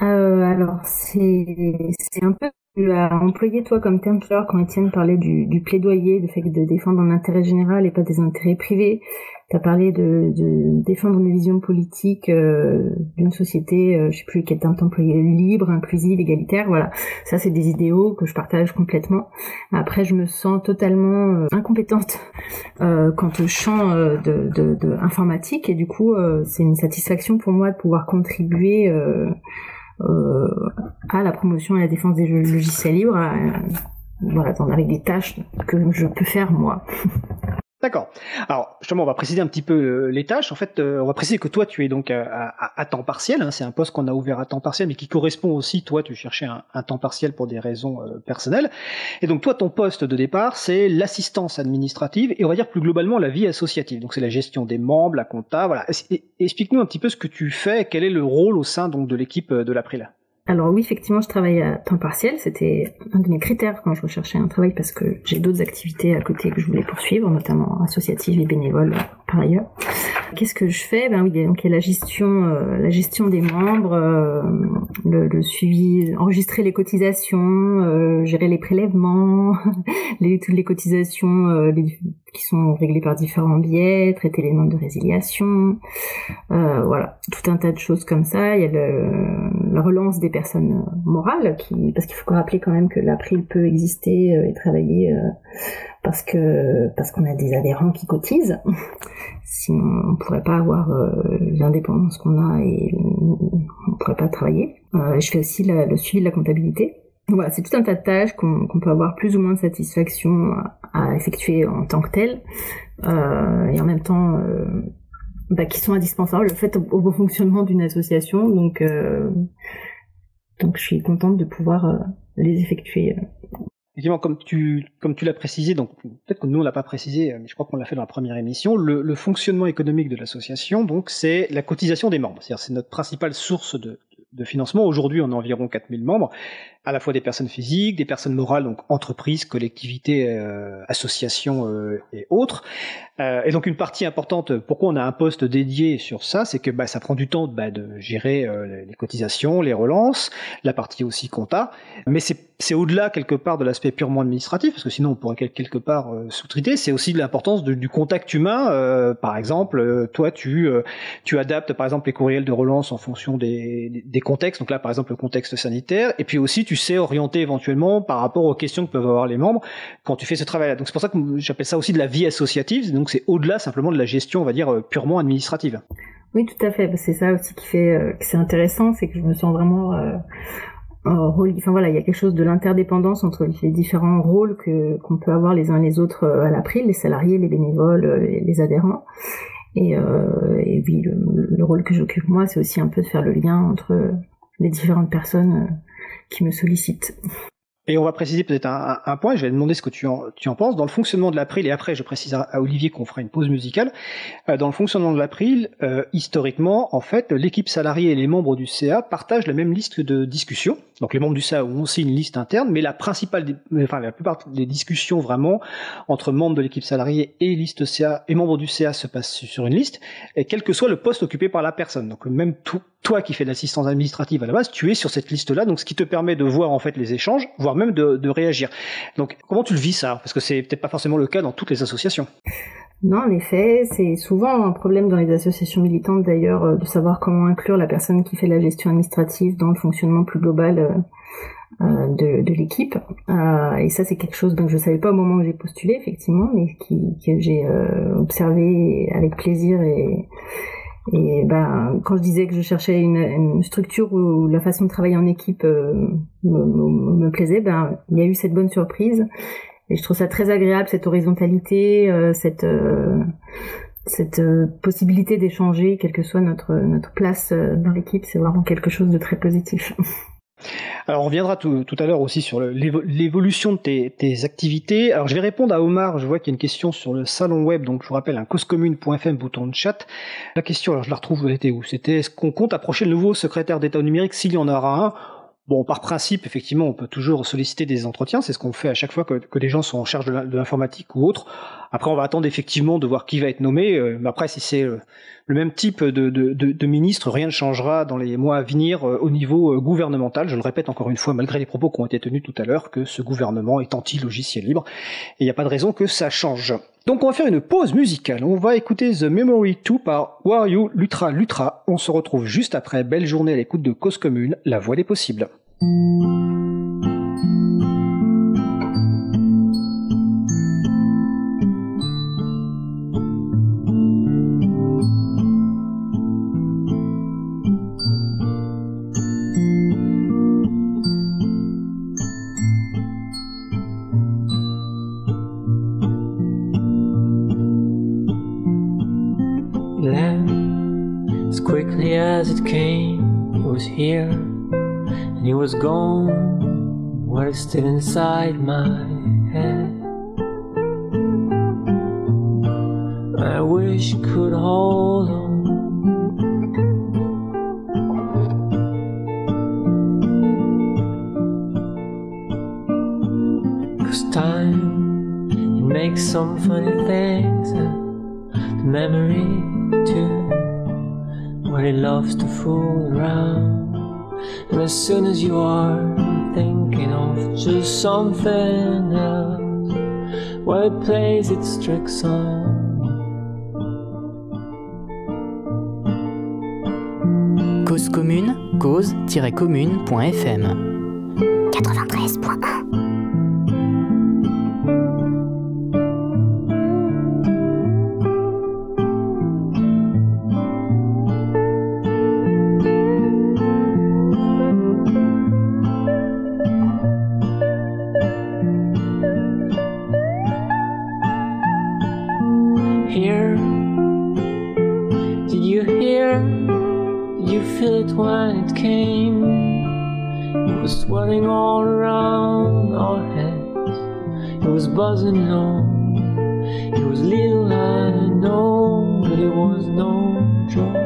euh, Alors, c'est un peu tu as employé toi comme terme tout à quand Étienne parlait du, du plaidoyer, du fait de défendre un intérêt général et pas des intérêts privés. Tu as parlé de, de, défendre une vision politique euh, d'une société, euh, je sais plus quel terme employé, libre, inclusive, égalitaire. Voilà, ça c'est des idéaux que je partage complètement. Après, je me sens totalement euh, incompétente euh, quant au champ euh, de, de, de, informatique et du coup, c'est une satisfaction pour moi de pouvoir contribuer. Euh, à la promotion et la défense des logiciels libres, euh, voilà, avec des tâches que je peux faire moi. D'accord. Alors justement, on va préciser un petit peu euh, les tâches. En fait, euh, on va préciser que toi, tu es donc à, à, temps partiel. Hein. c'est un poste qu'on a ouvert à temps partiel, mais qui correspond aussi. Toi, tu cherchais un, temps partiel pour des raisons euh, personnelles. Et donc toi, ton poste de départ, c'est l'assistance administrative et on va dire plus globalement la vie associative. Donc c'est la gestion des membres, la compta. Voilà. Explique-nous un petit peu ce que tu fais. Quel est le rôle au sein de l'équipe de l'April alors oui, effectivement, je travaille à temps partiel. C'était un de mes critères quand je recherchais un travail parce que j'ai d'autres activités à côté que je voulais poursuivre, notamment associatives et bénévoles par ailleurs. Qu'est-ce que je fais? Ben oui, donc il y a la gestion, euh, la gestion des membres, euh, le, suivi, enregistrer les cotisations, euh, gérer les prélèvements, les, toutes les cotisations qui sont réglées par différents biais, traiter les demandes de résiliation, voilà, tout un tas de choses comme ça. Il y a le, la relance des personnes morales, parce qu'il faut rappeler quand même que l'April peut exister et travailler parce que parce qu'on a des adhérents qui cotisent. Sinon, on pourrait pas avoir euh, l'indépendance qu'on a et on pourrait pas travailler. Euh, je fais aussi le suivi de la comptabilité. voilà, c'est tout un tas de tâches qu'on peut avoir plus ou moins de satisfaction à, effectuer en tant que telles, euh, et en même temps bah, qui sont indispensables au, bon fonctionnement d'une association. Donc, donc je suis contente de pouvoir les effectuer effectivement, comme tu, comme tu l'as précisé, donc peut-être que nous on l'a pas précisé, mais je crois qu'on l'a fait dans la première émission, le, le fonctionnement économique de l'association, donc c'est la cotisation des membres. C'est-à-dire c'est notre principale source de, financement. Aujourd'hui, on a environ 4000 membres, à la fois des personnes physiques, des personnes morales, donc entreprises, collectivités, euh, associations euh, et autres. Euh, et donc une partie importante, pourquoi on a un poste dédié sur ça, c'est que bah, ça prend du temps bah, de gérer les cotisations, les relances, la partie aussi compta, mais c'est au-delà quelque part de l'aspect purement administratif, parce que sinon on pourrait quelque part sous-traiter, c'est aussi de l'importance du contact humain. par exemple, toi tu, adaptes par exemple les courriels de relance en fonction des contextes, donc là par exemple le contexte sanitaire, et puis aussi tu sais orienter éventuellement par rapport aux questions que peuvent avoir les membres quand tu fais ce travail-là. Donc c'est pour ça que j'appelle ça aussi de la vie associative. Donc c'est au-delà simplement de la gestion, on va dire, euh, purement administrative. Oui, tout à fait. C'est ça aussi qui fait euh, que c'est intéressant, c'est que je me sens vraiment euh, enfin voilà, il y a quelque chose de l'interdépendance entre les différents rôles que qu'on peut avoir les uns les autres à l'April, les salariés, les bénévoles, les adhérents. Et, et oui, le, rôle que j'occupe moi, c'est aussi un peu de faire le lien entre les différentes personnes qui me sollicitent. Et on va préciser peut-être un, un, point, je vais demander ce que tu en, tu en penses. Dans le fonctionnement de l'April, et après je préciserai à Olivier qu'on fera une pause musicale, euh, dans le fonctionnement de l'April, euh, historiquement, en fait, l'équipe salariée et les membres du CA partagent la même liste de discussions. Donc les membres du CA ont aussi une liste interne, mais la principale, enfin la plupart des discussions vraiment entre membres de l'équipe salariée et liste CA et membres du CA se passent sur une liste, et quel que soit le poste occupé par la personne. Donc même toi qui fais de l'assistance administrative à la base, tu es sur cette liste-là, donc ce qui te permet de voir en fait les échanges, voire même de, réagir. Donc comment tu le vis ça? Parce que c'est peut-être pas forcément le cas dans toutes les associations. Non, en effet, c'est souvent un problème dans les associations militantes d'ailleurs euh, de savoir comment inclure la personne qui fait la gestion administrative dans le fonctionnement plus global euh, euh de, l'équipe. Et ça, c'est quelque chose dont je savais pas au moment où j'ai postulé, effectivement, mais qui, que j'ai observé avec plaisir et, et ben, quand je disais que je cherchais une, une structure où la façon de travailler en équipe euh, me, me, plaisait, ben, il y a eu cette bonne surprise. Et je trouve ça très agréable, cette horizontalité, euh, cette, euh, cette possibilité d'échanger, quelle que soit notre, notre place dans l'équipe. C'est vraiment quelque chose de très positif. Alors on reviendra tout, à l'heure aussi sur l'évolution de tes, tes, activités. Alors je vais répondre à Omar, je vois qu'il y a une question sur le salon web, donc je vous rappelle un causecommune.fm bouton de chat. La question, alors je la retrouve, elle était où? C'était est-ce qu'on compte approcher le nouveau secrétaire d'État numérique? S'il y en aura un Bon, par principe, effectivement, on peut toujours solliciter des entretiens. C'est ce qu'on fait à chaque fois que, que des gens sont en charge de l'informatique ou autre. Après, on va attendre effectivement de voir qui va être nommé. Euh, mais après, si c'est euh, le même type de, ministre, rien ne changera dans les mois à venir euh, au niveau gouvernemental. Je le répète encore une fois, malgré les propos qui ont été tenus tout à l'heure, que ce gouvernement est anti-logiciel libre. Et il n'y a pas de raison que ça change. Donc on va faire une pause musicale. On va écouter The Memory 2 par Wario Lutra Lutra. On se retrouve juste après. Belle journée à l'écoute de Cause Commune, la voix des possibles. Still inside my head. Something else, well, it plays its tricks on. Cause commune, cause-commune.fm 93.1 was swirling all around our heads. It was buzzing low. It was little I know, but it was no joke.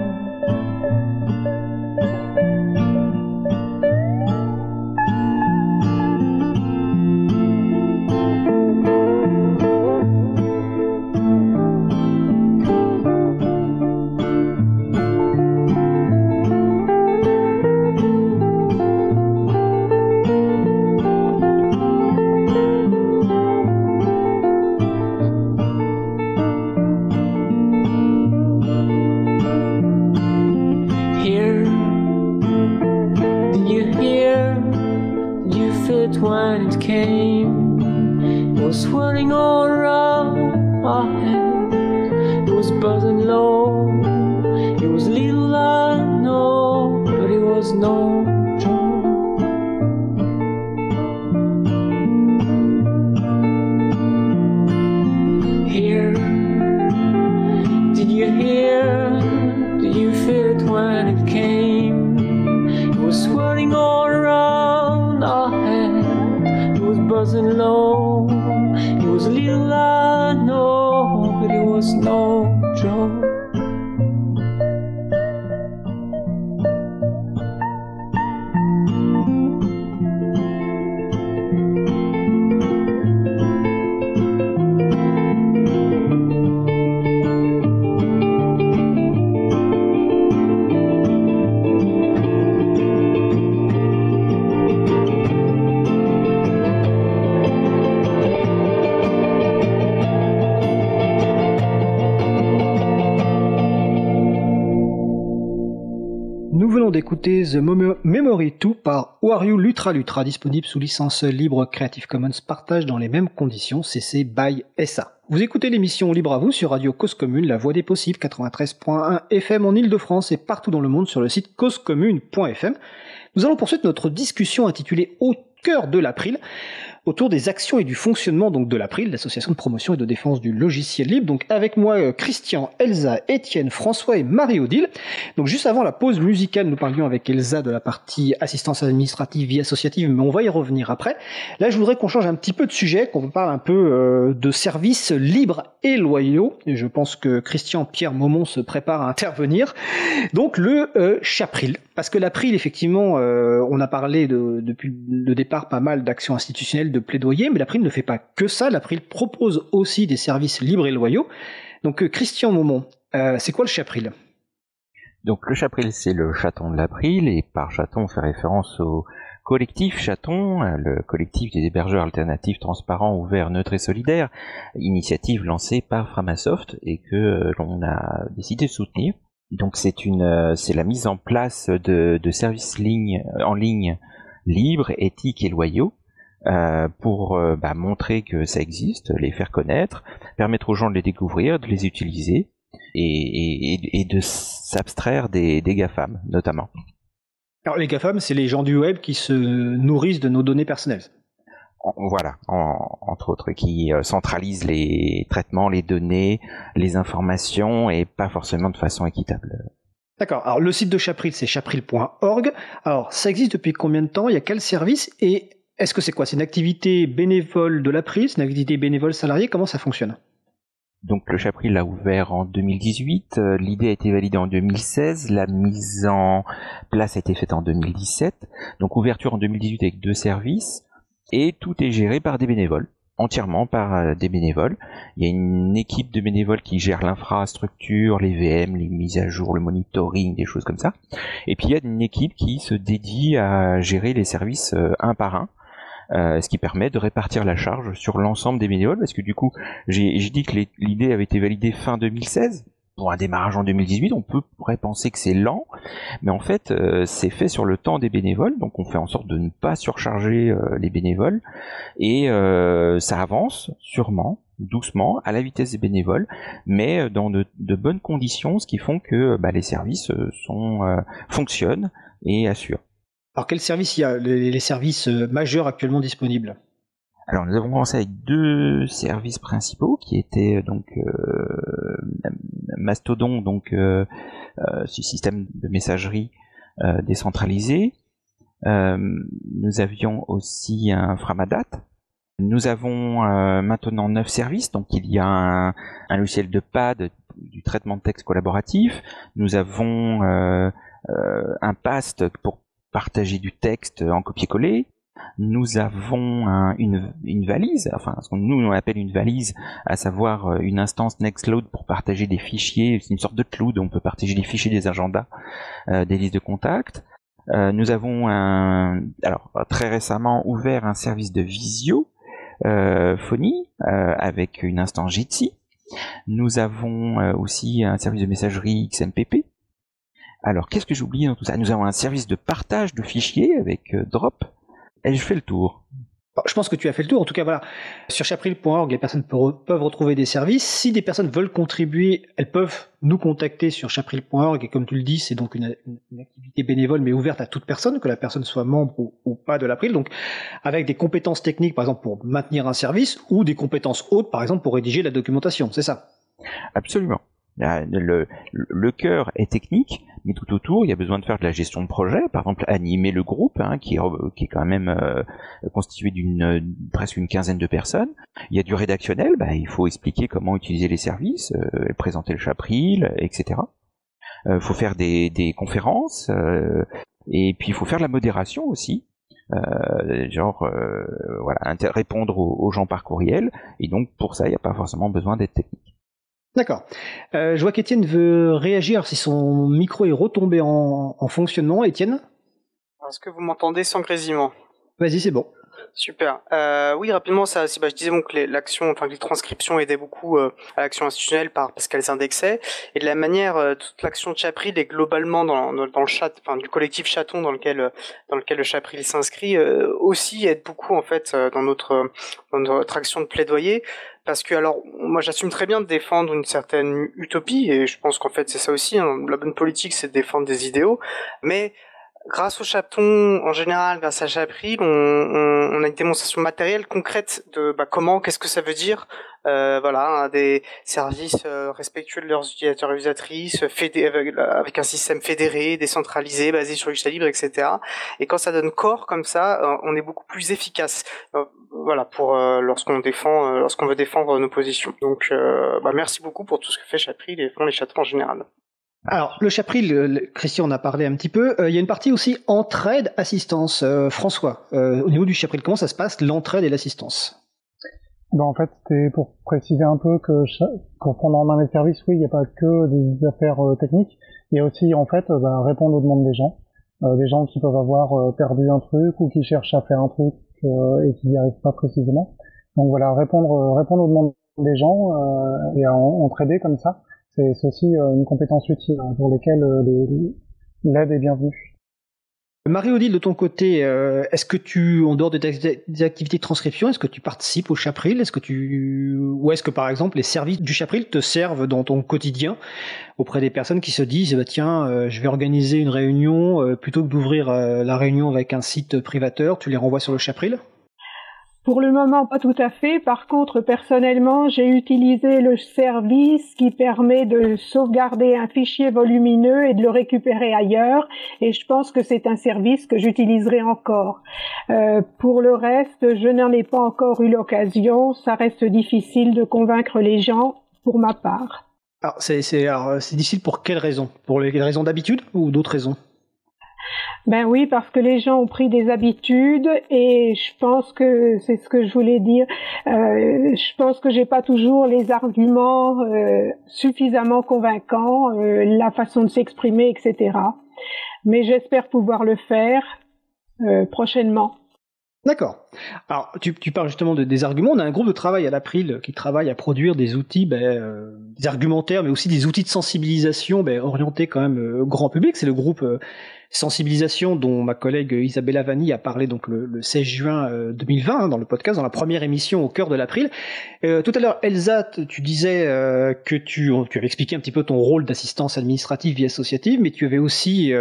The Memo- Memory 2 par Wario Lutra Lutra, disponible sous licence libre Creative Commons, partage dans les mêmes conditions, CC by SA. Vous écoutez l'émission Libre à vous sur Radio Cause Commune, la voix des possibles, 93.1 FM en Ile-de-France et partout dans le monde sur le site causecommune.fm. Nous allons poursuivre notre discussion intitulée Au cœur de l'April, autour des actions et du fonctionnement donc de l'April, l'association de promotion et de défense du logiciel libre. Donc avec moi euh, Christian, Elsa, Étienne, François et Marie-Odile. Donc juste avant la pause musicale, nous parlions avec Elsa de la partie assistance administrative, vie associative, mais on va y revenir après. Là, je voudrais qu'on change un petit peu de sujet, qu'on parle un peu euh, de services libres et loyaux. Et je pense que Christian Pierre Maumont se prépare à intervenir. Donc le euh, Chapril. Parce que l'April, effectivement, euh, on a parlé de- depuis le départ pas mal d'actions institutionnelles, de plaidoyer, mais l'April ne fait pas que ça. L'April propose aussi des services libres et loyaux. Donc euh, Christian Maumont, euh, c'est quoi le Chapril? Donc le chapril, c'est le chaton de l'April, et par chaton, on fait référence au collectif Chaton, le collectif des hébergeurs alternatifs transparents, ouverts, neutres et solidaires, initiative lancée par Framasoft et que l'on a décidé de soutenir. Donc c'est une, euh, c'est la mise en place de, de services ligne, en ligne libres, éthiques et loyaux. euh, pour euh, bah, montrer que ça existe, les faire connaître, permettre aux gens de les découvrir, de les utiliser, et- et- et de s'abstraire des, des GAFAM, notamment. Alors les GAFAM, c'est les gens du web qui se nourrissent de nos données personnelles. En- Voilà, en- entre autres, qui euh, centralisent les traitements, les données, les informations, et pas forcément de façon équitable. D'accord. Alors le site de Chapril, c'est chapril.org. Alors ça existe depuis combien de temps? Il y a quel service? Et est-ce que c'est quoi? C'est une activité bénévole de l'April C'est une activité bénévole salariée? Comment ça fonctionne? Donc le Chapril l'a ouvert en 2018, euh, l'idée a été validée en 2016, la mise en place a été faite en 2017, donc ouverture en 2018 avec deux services, et tout est géré par des bénévoles, entièrement par euh, des bénévoles. Il y a une équipe de bénévoles qui gère l'infrastructure, les VM, les mises à jour, le monitoring, des choses comme ça. Et puis il y a une équipe qui se dédie à gérer les services euh, un par un. euh, ce qui permet de répartir la charge sur l'ensemble des bénévoles, parce que du coup, j'ai dit que l'idée avait été validée fin 2016. Pour un démarrage en 2018, on peut, pourrait penser que c'est lent, mais en fait, euh, c'est fait sur le temps des bénévoles, donc on fait en sorte de ne pas surcharger euh, les bénévoles, et euh, ça avance sûrement, doucement, à la vitesse des bénévoles, mais dans de, bonnes conditions, ce qui font que bah, les services fonctionnent et assurent. Alors quel service il y a les, services majeurs actuellement disponibles? Alors nous avons commencé avec deux services principaux qui étaient euh, donc euh, Mastodon, donc euh, euh, ce système de messagerie euh, décentralisé. Euh, nous avions aussi un Framadat. Nous avons maintenant neuf services, donc il y a un, un logiciel de pad du traitement de texte collaboratif. Nous avons un PAST pour partager du texte en copier-coller. Nous avons un- une, valise, enfin ce que nous appelle une valise, à savoir euh, une instance Nextcloud pour partager des fichiers, c'est une sorte de cloud, on peut partager des fichiers, des agendas, euh, des listes de contacts. Euh, nous avons un, alors très récemment ouvert un service de visio euh, avec une instance Jitsi. Nous avons aussi un service de messagerie XMPP. Alors qu'est-ce que j'ai oublié dans tout ça? Nous avons un service de partage de fichiers avec Drop. Et je fais le tour. Bon, Je pense que tu as fait le tour. En tout cas, voilà. Sur chapril.org, les personnes pe- peuvent retrouver des services. Si des personnes veulent contribuer, elles peuvent nous contacter sur chapril.org. Et comme tu le dis, c'est donc une activité bénévole, mais ouverte à toute personne, que la personne soit membre ou, ou pas de l'April. Donc, avec des compétences techniques, par exemple, pour maintenir un service, ou des compétences hautes, par exemple, pour rédiger la documentation. C'est ça? Absolument. Le, le cœur est technique, mais tout autour, il y a besoin de faire de la gestion de projet, par exemple animer le groupe, hein, qui, est, qui est quand même euh, constitué d'une presque une quinzaine de personnes. Il y a du rédactionnel, bah, il faut expliquer comment utiliser les services, euh, présenter le chapril, etc. Il faut faire des, des conférences, et puis il faut faire de la modération aussi. genre voilà répondre aux gens par courriel et donc pour ça il n'y a pas forcément besoin d'être technique D'accord. Euh, je vois qu'Étienne veut réagir si son micro est retombé en, fonctionnement. Étienne Est-ce que vous m'entendez sans grésillement? Vas-y, c'est bon. Super. Euh, oui, rapidement, ça, bah, je disais que l'action, enfin les transcriptions aidaient beaucoup euh, à l'action institutionnelle par, parce qu'elles indexaient, et de la manière, toute l'action de Chapril est globalement dans, dans, le chat, enfin du collectif chaton dans lequel dans lequel le Chapril s'inscrit, aussi aide beaucoup en fait dans notre dans notre action de plaidoyer parce que alors moi j'assume très bien de défendre une certaine utopie et je pense qu'en fait c'est ça aussi hein. la bonne politique c'est de défendre des idéaux mais grâce au chaton en général grâce à Chapril on, on, a une démonstration matérielle concrète de bah, comment qu'est-ce que ça veut dire euh, voilà, des services euh, respectueux de leurs utilisateurs et utilisatrices, avec, un système fédéré, décentralisé, basé sur le libre, etc. Et quand ça donne corps comme ça, euh, on est beaucoup plus efficace. voilà, pour lorsqu'on défend, lorsqu'on veut défendre nos positions. Donc, bah, merci beaucoup pour tout ce que fait Chapril et les chatrons en général. Alors, le Chapril, Christian en a parlé un petit peu. il y a une partie aussi entraide, assistance. François, au niveau du Chapril, comment ça se passe, l'entraide et l'assistance? Ben, en fait, c'était pour préciser un peu que pour prendre en main les services, oui, il n'y a pas que des affaires euh, techniques. Il y a aussi, en fait, ben, répondre aux demandes des gens. Euh, des gens qui peuvent avoir euh, perdu un truc ou qui cherchent à faire un truc et qui n'y arrivent pas précisément. Donc voilà, répondre, répondre aux demandes des gens et entraider comme ça, c'est aussi une compétence utile hein, pour lesquelles l'aide est bienvenue. Marie-Odile, de ton côté, euh, est-ce que tu, en dehors des, activités de transcription, est-ce que tu participes au Chapril? Est-ce que tu, ou est-ce que par exemple les services du Chapril te servent dans ton quotidien auprès des personnes qui se disent, bah, tiens, euh, je vais organiser une réunion euh, plutôt que d'ouvrir la réunion avec un site privateur, tu les renvoies sur le Chapril? Pour le moment, pas tout à fait. Par contre, personnellement, j'ai utilisé le service qui permet de sauvegarder un fichier volumineux et de le récupérer ailleurs. Et je pense que c'est un service que j'utiliserai encore. Euh, pour le reste, je n'en ai pas encore eu l'occasion. Ça reste difficile de convaincre les gens pour ma part. Alors, c'est difficile pour quelles raisons Pour les raisons d'habitude ou d'autres raisons? Ben oui, parce que les gens ont pris des habitudes et je pense que c'est ce que je voulais dire. Euh, je pense que j'ai pas toujours les arguments euh, suffisamment convaincants, euh, la façon de s'exprimer, etc. Mais j'espère pouvoir le faire prochainement. D'accord. Alors, tu, parles justement de, des arguments. On a un groupe de travail à l'April qui travaille à produire des outils, ben, des argumentaires, mais aussi des outils de sensibilisation ben, orientés quand même au grand public. C'est le groupe sensibilisation dont ma collègue Isabella Vanni a parlé donc le, 16 juin 2020 euh, hein, dans le podcast, dans la première émission au cœur de l'April. Euh, tout à l'heure, Elsa, tu disais euh, que tu, tu avais expliqué un petit peu ton rôle d'assistance administrative vie associative, mais tu avais aussi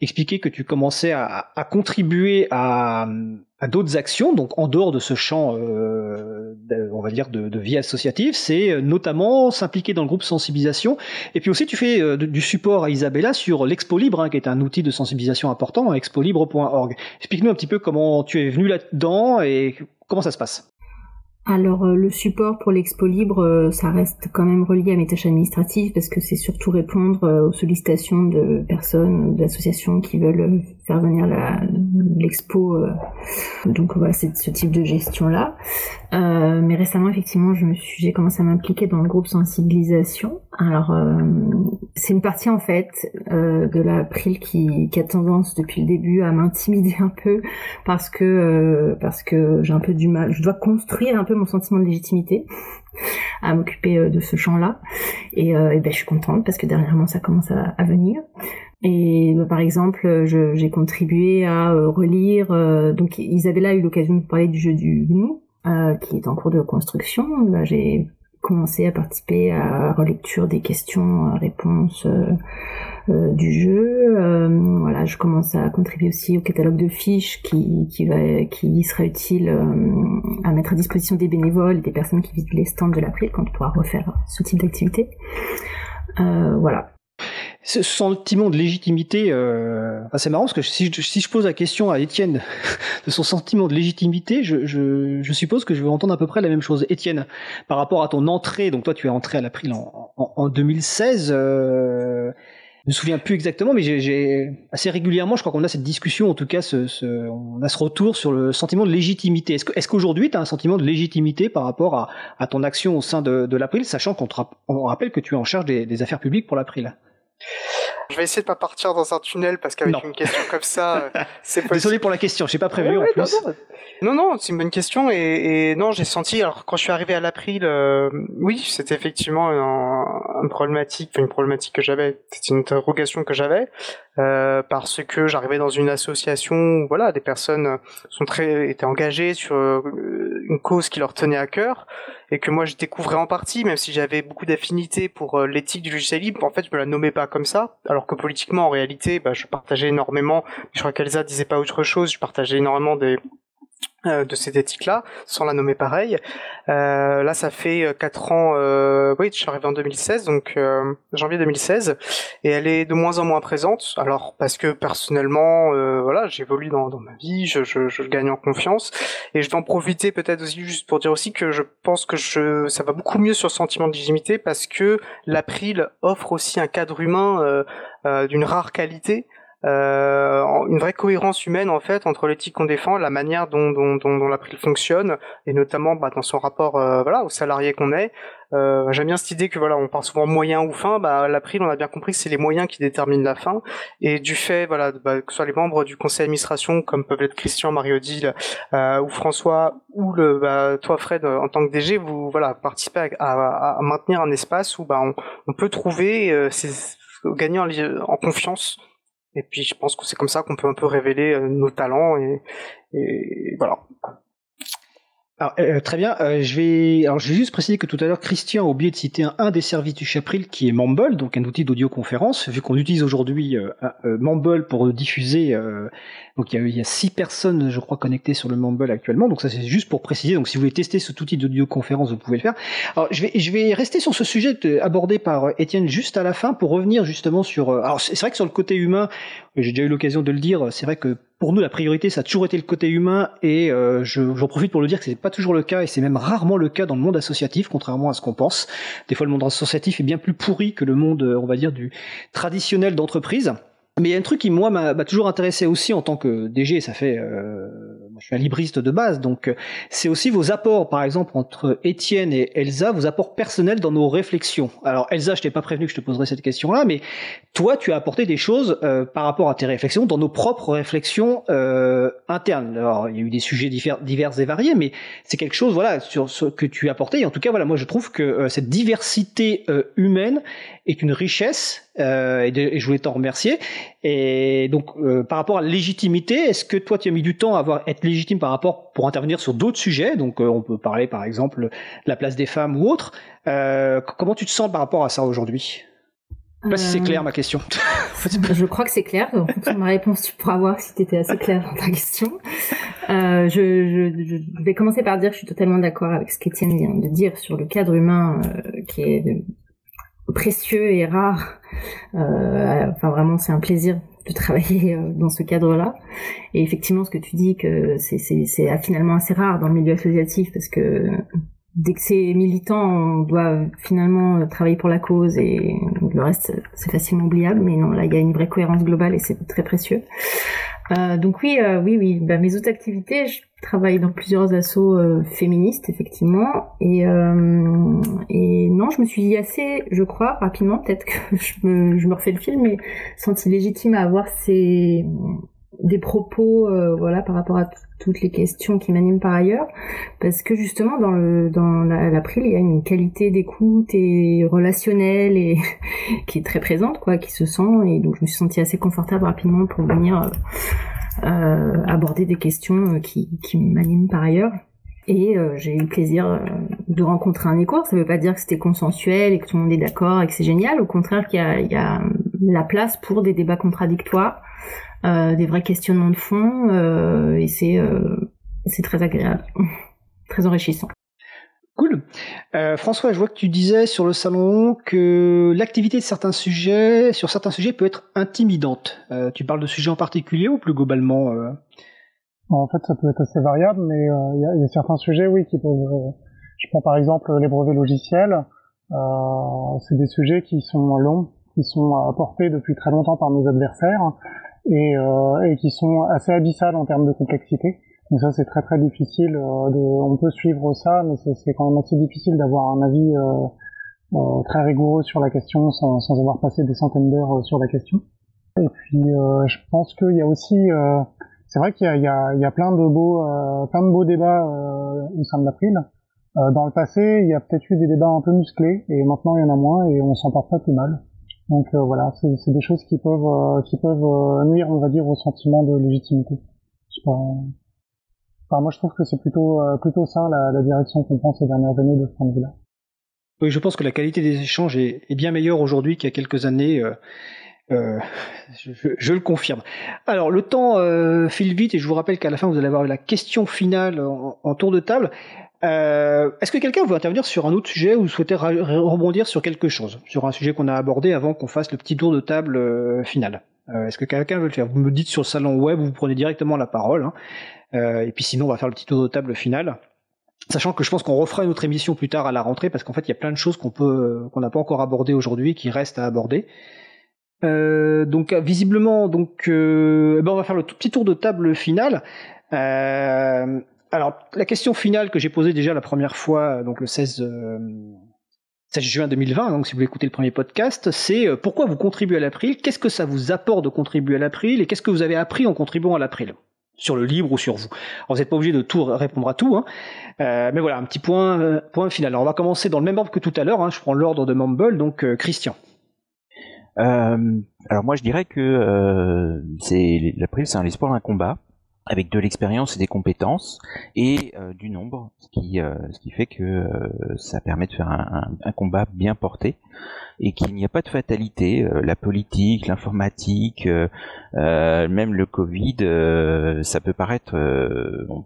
expliqué que tu commençais à, à contribuer à, à d'autres actions, donc en dehors de ce champ, euh, on va dire, de, vie associative, c'est euh, notamment s'impliquer dans le groupe sensibilisation. Et puis aussi, tu fais euh, du support à Isabella sur l'Expo Libre, hein, qui est un outil de sensibilisation important, expolibre.org. Explique-nous un petit peu comment tu es venu là-dedans et comment ça se passe. Alors le support pour l'expo libre, ça reste quand même relié à mes tâches administratives parce que c'est surtout répondre aux sollicitations de personnes, d'associations qui veulent faire venir l'expo. donc voilà, c'est ce type de gestion-là. mais récemment, effectivement, je me suis, j'ai commencé à m'impliquer dans le groupe sensibilisation. Alors c'est une partie en fait de la PRIL qui, qui, a tendance depuis le début à m'intimider un peu parce que parce que j'ai un peu du mal. Je dois construire un peu mon sentiment de légitimité à m'occuper euh, de ce champ-là. Et, euh, ben, je suis contente parce que dernièrement ça commence à, venir. Et bah, par exemple, j'ai contribué à euh, relire. donc Isabella a eu l'occasion de parler du jeu du GNU, qui est en cours de construction. Bah, j'ai commencé à participer à relecture des questions-réponses euh, du jeu. Euh, voilà, je commence à contribuer aussi au catalogue de fiches qui, qui, va, qui sera utile euh, à mettre à disposition des bénévoles et des personnes qui visitent les stands de l'April quand on pourra refaire ce type d'activité. voilà ce sentiment de légitimité, euh... c'est marrant parce que si je, si je, pose la question à Étienne de son sentiment de légitimité, je, je, je, suppose que je vais entendre à peu près la même chose. Étienne, par rapport à ton entrée, donc toi tu es entré à l'April en, en, en 2016, euh... je me souviens plus exactement, mais j'ai assez régulièrement, je crois qu'on a cette discussion, en tout cas, ce, ce, on a ce retour sur le sentiment de légitimité. Est-ce est qu'aujourd'hui tu as un sentiment de légitimité par rapport à, à ton action au sein de, de l'April, sachant qu'on on rappelle que tu es en charge des, des affaires publiques pour l'April je vais essayer de pas partir dans un tunnel parce qu'avec une question comme ça, euh, c'est possible. Désolé pour la question, j'ai pas prévu en plus. Non, non, c'est une bonne question et, et non, j'ai senti. Alors quand je suis arrivé à l'April, euh, oui, c'était effectivement un, problématique, une problématique que j'avais. C'était une interrogation que j'avais euh, parce que j'arrivais dans une association où voilà, des personnes sont très étaient engagées sur euh, une cause qui leur tenait à cœur et que moi je découvrais en partie, même si j'avais beaucoup d'affinités pour euh, l'éthique du logiciel libre. En fait, je me la nommais pas comme ça, alors que politiquement, en réalité, bah, je partageais énormément. Je crois qu'Elsa disait pas autre chose. Je partageais énormément des de cette éthique-là, sans la nommer pareil. Euh, là, ça fait euh, quatre ans. Euh, oui, je suis arrivé en 2016, donc euh, janvier 2016, et elle est de moins en moins présente. Alors parce que personnellement, voilà, j'évolue dans, dans ma vie, je, je, je, gagne en confiance, et je vais en profiter peut-être aussi juste pour dire aussi que je pense que je, ça va beaucoup mieux sur le sentiment de légitimité parce que l'April offre aussi un cadre humain d'une rare qualité euh, une vraie cohérence humaine en fait entre l'éthique qu'on défend, la manière dont, dont, dont, dont l'April fonctionne, et notamment bah, dans son rapport euh, voilà aux salariés qu'on est. Euh, J'aime bien cette idée que voilà on parle souvent moyen ou fin. Bah, l'April on a bien compris que c'est les moyens qui déterminent la fin. Et du fait voilà bah, que ce soit les membres du conseil d'administration comme peuvent être Christian, Marie-Odile euh, ou François ou le bah, toi Fred en tant que DG, vous voilà participez à, à, à maintenir un espace où bah, on, on peut trouver euh, ces, gagner en, en confiance et puis je pense que c'est comme ça qu'on peut un peu révéler euh, nos talents et, et voilà. Alors, euh, très bien. Euh, je vais, alors je vais juste préciser que tout à l'heure Christian a oublié de citer un, un des services du Chapril qui est Mumble, donc un outil d'audioconférence. Vu qu'on utilise aujourd'hui euh, euh, Mumble pour diffuser, euh, donc il y, a, y a six personnes, je crois, connectées sur le Mumble actuellement. Donc ça c'est juste pour préciser. Donc si vous voulez tester cet outil d'audioconférence, vous pouvez le faire. Alors je vais, je vais rester sur ce sujet abordé par Étienne juste à la fin pour revenir justement sur. alors c'est vrai que sur le côté humain, j'ai déjà eu l'occasion de le dire. C'est vrai que pour nous, la priorité, ça a toujours été le côté humain, et euh, j'en profite pour le dire que c'est pas toujours le cas, et c'est même rarement le cas dans le monde associatif, contrairement à ce qu'on pense. Des fois, le monde associatif est bien plus pourri que le monde, on va dire, du traditionnel d'entreprise. Mais il y a un truc qui, moi, m'a toujours intéressé aussi en tant que DG, ça fait... Euh, je suis un libriste de base, donc euh, c'est aussi vos apports, par exemple, entre Étienne et Elsa, vos apports personnels dans nos réflexions. Alors, Elsa, je t'ai pas prévenu que je te poserais cette question-là, mais toi, tu as apporté des choses euh, par rapport à tes réflexions, dans nos propres réflexions euh, internes. Alors, il y a eu des sujets divers, divers et variés, mais c'est quelque chose, voilà, sur ce que tu as apporté. Et en tout cas, voilà, moi, je trouve que euh, cette diversité euh, humaine est une richesse euh, et, de, et, je voulais t'en remercier. Et donc, euh, par rapport à la légitimité, est-ce que toi, tu as mis du temps à avoir, être légitime par rapport pour intervenir sur d'autres sujets? Donc, euh, on peut parler, par exemple, de la place des femmes ou autre. Euh, comment tu te sens par rapport à ça aujourd'hui? Je sais pas si c'est clair ma question. je crois que c'est clair. En fonction de ma réponse, tu pourras voir si tu étais assez clair dans ta question. Euh, je, je, je, vais commencer par dire que je suis totalement d'accord avec ce qu'Étienne vient de dire sur le cadre humain euh, qui est précieux et rare. Euh, enfin, vraiment, c'est un plaisir de travailler euh, dans ce cadre-là. Et effectivement, ce que tu dis, que c'est finalement assez rare dans le milieu associatif, parce que dès que c'est militant, on doit finalement travailler pour la cause et le reste, c'est facilement oubliable. Mais non, là, il y a une vraie cohérence globale et c'est très précieux. Euh, donc oui, euh, oui, oui. Bah, mes autres activités, je travaille dans plusieurs assos euh, féministes, effectivement. Et, euh, et non, je me suis assez, je crois, rapidement, peut-être que je me, je me refais le film, mais senti légitime à avoir ces des propos euh, voilà par rapport à toutes les questions qui m'animent par ailleurs parce que justement dans le dans l'April il y a une qualité d'écoute et relationnelle et qui est très présente quoi qui se sent et donc je me suis sentie assez confortable rapidement pour venir euh, euh aborder des questions euh, qui qui m'animent par ailleurs et euh, j'ai eu le plaisir de rencontrer un écho. Ça veut pas dire que c'était consensuel et que tout le monde est d'accord et que c'est génial. Au contraire, qu'il y y a la place pour des débats contradictoires euh, des vrais questionnements de fond, euh, et c'est euh, c'est très agréable, très enrichissant. Cool. Euh, François, je vois que tu disais sur le salon que l'activité de certains sujets, sur certains sujets, peut être intimidante. Euh, tu parles de sujets en particulier ou plus globalement euh? En fait, ça peut être assez variable, mais euh, il y, a, y, a certains sujets, oui, qui peuvent. Euh, je prends par exemple les brevets logiciels. c'est des sujets qui sont longs, qui sont apportés depuis très longtemps par nos adversaires et, et qui sont assez abyssales en termes de complexité. Donc ça c'est très très difficile. Euh, de, on peut suivre ça, mais c'est quand même assez difficile d'avoir un avis euh, euh, très rigoureux sur la question sans, sans avoir passé des centaines d'heures sur la question. Et puis je pense qu'il y a aussi, c'est vrai qu'il y, y, y a, plein de beaux, plein de beaux débats au sein de l'April. dans le passé, il y a peut-être eu des débats un peu musclés, et maintenant il y en a moins, et on s'en porte pas plus mal. Donc voilà, c'est des choses qui peuvent, qui peuvent nuire, on va dire, au sentiment de légitimité. Je sais pas, Enfin, moi, je trouve que c'est plutôt, euh, plutôt ça la, la direction qu'on prend ces dernières années de ce point de vue-là. Oui, je pense que la qualité des échanges est, est bien meilleure aujourd'hui qu'il y a quelques années. Euh, euh, je, je, je, le confirme. Alors, le temps euh, file vite et je vous rappelle qu'à la fin, vous allez avoir la question finale en, en tour de table. Euh, Est-ce que quelqu'un veut intervenir sur un autre sujet ou souhaiter rebondir sur quelque chose, sur un sujet qu'on a abordé avant qu'on fasse le petit tour de table euh, final? Est-ce que quelqu'un veut le faire? Vous me dites sur le salon web, vous prenez directement la parole. Hein. Euh, et puis sinon, on va faire le petit tour de table final. Sachant que je pense qu'on refera une autre émission plus tard à la rentrée, parce qu'en fait, il y a plein de choses qu'on peut, qu'on n'a pas encore abordées aujourd'hui, qui restent à aborder. Euh, donc visiblement, donc, euh, eh ben on va faire le petit tour de table final. Euh, alors la question finale que j'ai posée déjà la première fois, donc le 16, 16 juin 2020, donc si vous voulez écouter le premier podcast, c'est pourquoi vous contribuez à l'April, qu'est-ce que ça vous apporte de contribuer à l'April? Et qu'est-ce que vous avez appris en contribuant à l'April? Sur le libre ou sur vous? Alors, vous n'êtes pas obligé de tout répondre à tout, hein. euh, mais voilà, un petit point, euh, point final. Alors on va commencer dans le même ordre que tout à l'heure, hein. je prends l'ordre de Mumble, donc euh, Christian. Euh, alors moi je dirais que euh, c'est l'April c'est un espoir d'un combat avec de l'expérience et des compétences et euh, du nombre, ce qui, euh, ce qui fait que euh, ça permet de faire un, un, combat bien porté et qu'il n'y a pas de fatalité. Euh, la politique, l'informatique, euh, euh, même le Covid, ça peut paraître,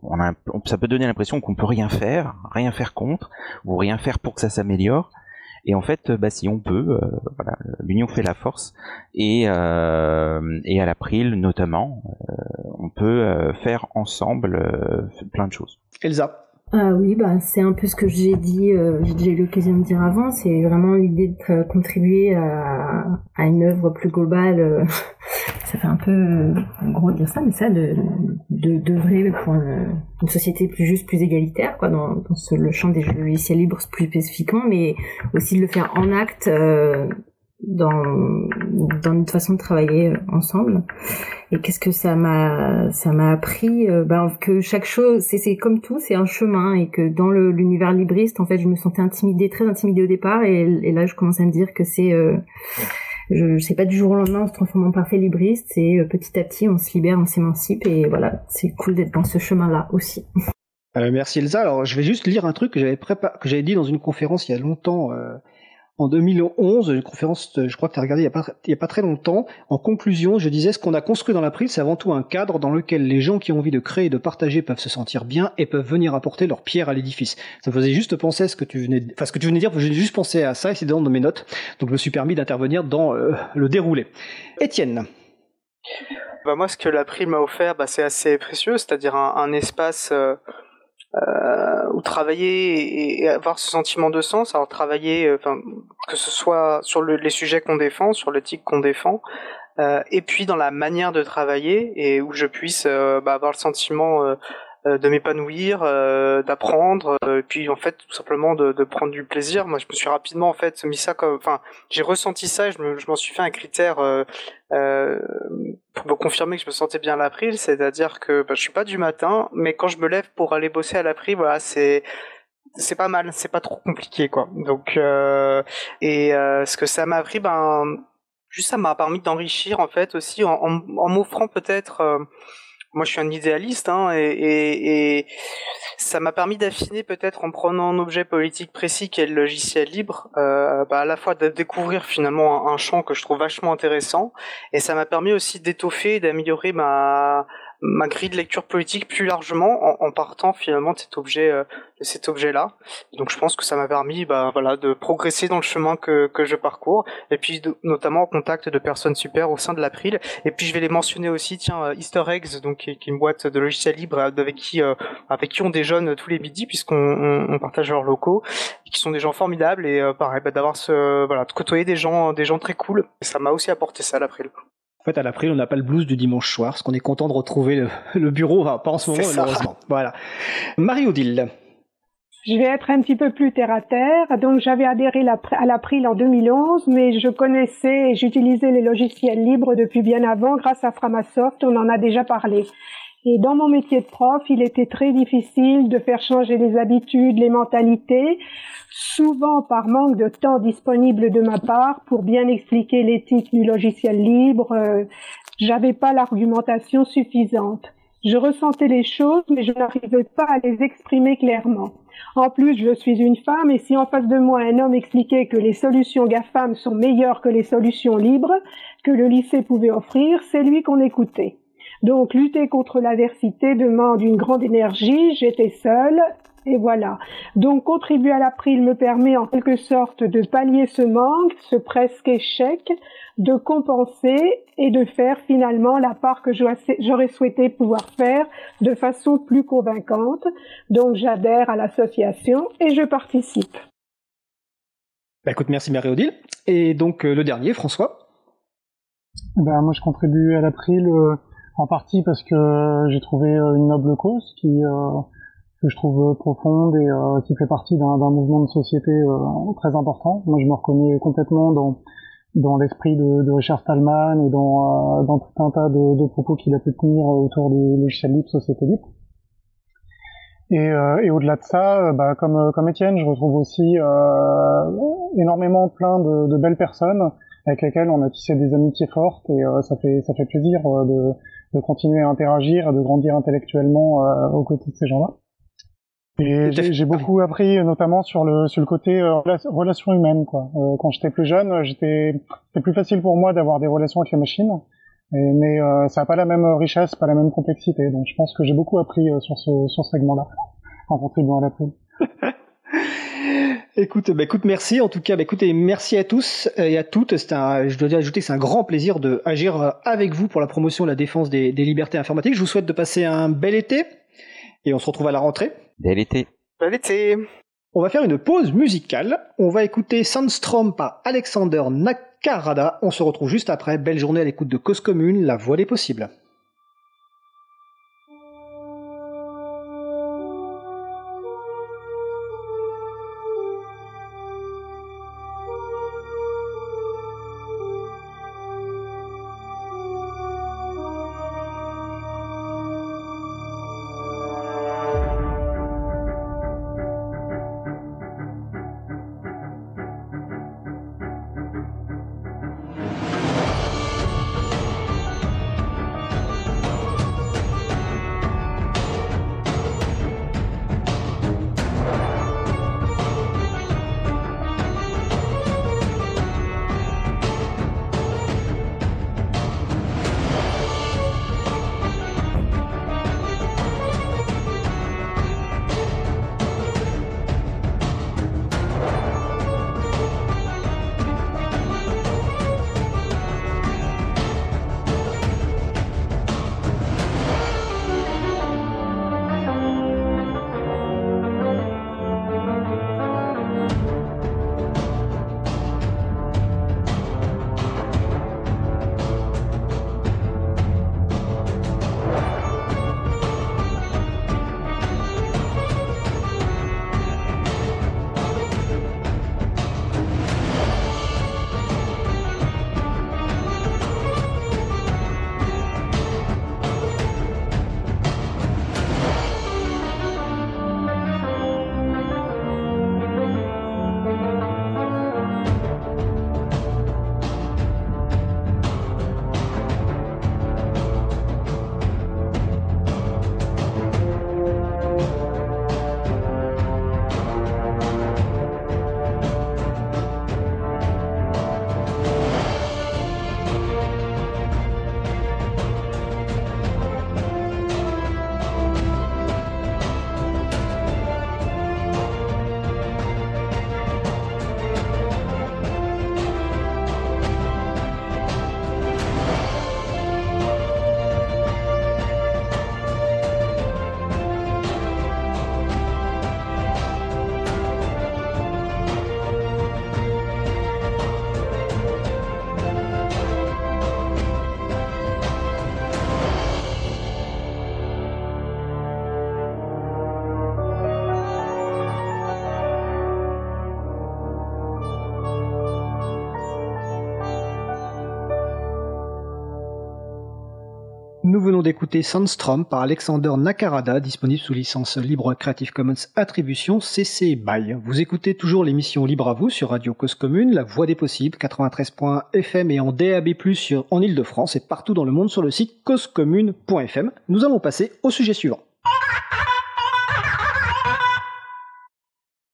on a, ça peut donner l'impression qu'on peut rien faire, rien faire contre ou rien faire pour que ça s'améliore. Et en fait, bah, si on peut, euh, voilà, l'union fait la force. Et, euh, et à l'April, notamment, euh, peut faire ensemble plein de choses. Elsa ah oui, bah c'est un peu ce que j'ai dit, euh, j'ai déjà eu l'occasion de dire avant. C'est vraiment l'idée de contribuer à, à, une œuvre plus globale. Euh, ça fait un peu euh, gros de dire ça, mais ça, de d'œuvrer pour une, une, société plus juste, plus égalitaire, quoi, dans, dans ce, le champ des logiciels libres plus spécifiquement, mais aussi de le faire en acte euh, dans, dans notre façon de travailler ensemble. Et qu'est-ce que ça m'a ça m'a appris euh, ben, que chaque chose c'est c'est comme tout, c'est un chemin et que dans l'univers libriste en fait, je me sentais intimidée, très intimidée au départ et, et là je commence à me dire que c'est euh, je, je sais pas du jour au lendemain on se transforme en parfait libriste, c'est euh, petit à petit on se libère, on s'émancipe et voilà, c'est cool d'être dans ce chemin-là aussi. Euh, merci Elsa. Alors je vais juste lire un truc que j'avais prépa que j'avais dit dans une conférence il y a longtemps en 2011, une conférence, je crois que tu as regardé il n'y a, pas, très longtemps. En conclusion, je disais ce qu'on a construit dans l'April, c'est avant tout un cadre dans lequel les gens qui ont envie de créer et de partager peuvent se sentir bien et peuvent venir apporter leur pierre à l'édifice. Ça me faisait juste penser à ce que tu venais, enfin ce que tu venais dire, j'ai juste pensé à ça et c'est dans mes notes. Donc je me suis permis d'intervenir dans euh, le déroulé. Étienne. Bah moi, ce que l'April m'a offert, bah, c'est assez précieux, c'est-à-dire un, un espace. Euh euh, ou travailler et, avoir ce sentiment de sens, alors travailler, euh, enfin que ce soit sur le, les sujets qu'on défend, sur l'éthique qu'on défend, euh, et puis dans la manière de travailler et où je puisse euh, bah, avoir le sentiment euh, de m'épanouir, euh, d'apprendre, euh, puis en fait tout simplement de, de, prendre du plaisir. Moi, je me suis rapidement en fait mis ça comme, enfin, j'ai ressenti ça et je, me, m'en suis fait un critère euh, pour me confirmer que je me sentais bien à l'April, c'est-à-dire que bah, je suis pas du matin, mais quand je me lève pour aller bosser à l'April, voilà, c'est c'est pas mal, c'est pas trop compliqué quoi. Donc et ce que ça m'a appris, ben juste ça m'a permis d'enrichir en fait aussi en, en, en m'offrant peut-être moi je suis un idéaliste hein, et, et, et, ça m'a permis d'affiner peut-être en prenant un objet politique précis qui est le logiciel libre, euh, bah, à la fois de découvrir finalement un, champ que je trouve vachement intéressant et ça m'a permis aussi d'étoffer d'améliorer ma ma grille de lecture politique plus largement en, en partant finalement de cet objet euh, de cet objet là donc je pense que ça m'a permis bah voilà de progresser dans le chemin que, que je parcours. Et puis notamment en contact de personnes super au sein de l'April. Et puis je vais les mentionner aussi tiens euh, Easter Eggs donc qui, est une boîte de logiciels libres avec qui avec qui on déjeune tous les midis puisqu'on on, partage leurs locaux qui sont des gens formidables. Et pareil bah, d'avoir ce voilà de côtoyer des gens des gens très cool. Ça m'a aussi apporté ça l'April en fait, à l'April, on n'a pas le blues du dimanche soir, parce qu'on est content de retrouver le, bureau, enfin, pas en ce moment, malheureusement. Voilà. Marie-Odile. Je vais être un petit peu plus terre à terre. Donc, j'avais adhéré à l'April en 2011, mais je connaissais et j'utilisais les logiciels libres depuis bien avant grâce à Framasoft. On en a déjà parlé. Et dans mon métier de prof, il était très difficile de faire changer les habitudes, les mentalités, souvent par manque de temps disponible de ma part pour bien expliquer l'éthique du logiciel libre. Euh, j'avais pas l'argumentation suffisante. Je ressentais les choses, mais je n'arrivais pas à les exprimer clairement. En plus, je suis une femme et si en face de moi un homme expliquait que les solutions GAFAM sont meilleures que les solutions libres que le lycée pouvait offrir, c'est lui qu'on écoutait. Donc lutter contre l'adversité demande une grande énergie, j'étais seule, et voilà. Donc contribuer à l'April me permet en quelque sorte de pallier ce manque, ce presque échec, de compenser et de faire finalement la part que j'aurais souhaité pouvoir faire de façon plus convaincante. Donc j'adhère à l'association et je participe. Bah écoute, merci Marie-Odile. Et donc euh, le dernier, François? Ben, Moi je contribue à l'April euh, en partie parce que j'ai trouvé euh, une noble cause qui euh, que je trouve profonde et euh, qui fait partie d'un mouvement de société très important. Moi, je me reconnais complètement dans dans l'esprit de, de, Richard Stallman et dans, dans tout un tas de, de propos qu'il a pu tenir autour du logiciel libre, société libre. Et, et au-delà de ça, bah, comme, comme Étienne, je retrouve aussi énormément plein de, de, belles personnes avec lesquelles on a tissé des amitiés fortes et ça fait ça fait plaisir de, de continuer à interagir, et de grandir intellectuellement euh, aux côtés de ces gens-là. Et j'ai beaucoup appris, notamment sur le sur le côté euh, relation humaine. Quoi. Euh, quand j'étais plus jeune, j'étais c'était plus facile pour moi d'avoir des relations avec la machine, mais ça n'a pas la même richesse, pas la même complexité. Donc je pense que j'ai beaucoup appris sur ce sur ce segment-là en contribuant à la prise. Écoute, bah écoute, merci. En tout cas, bah écoutez, merci à tous et à toutes. C'est un, je dois ajouter que c'est un grand plaisir de agir euh, avec vous pour la promotion et la défense des, des, libertés informatiques. Je vous souhaite de passer un bel été et on se retrouve à la rentrée. Bel été. Bel été. On va faire une pause musicale. On va écouter Sandstrom par Alexander Nakarada. On se retrouve juste après. Belle journée à l'écoute de Cause Commune, la voix des possibles. Nous venons d'écouter Sandstrom par Alexander Nakarada, disponible sous licence libre Creative Commons Attribution CC BY. Vous écoutez toujours l'émission Libre à vous sur Radio Cause Commune, la voix des possibles, 93.fm et en DAB+, sur, en Ile-de-France et partout dans le monde sur le site causecommune.fm. Nous allons passer au sujet suivant.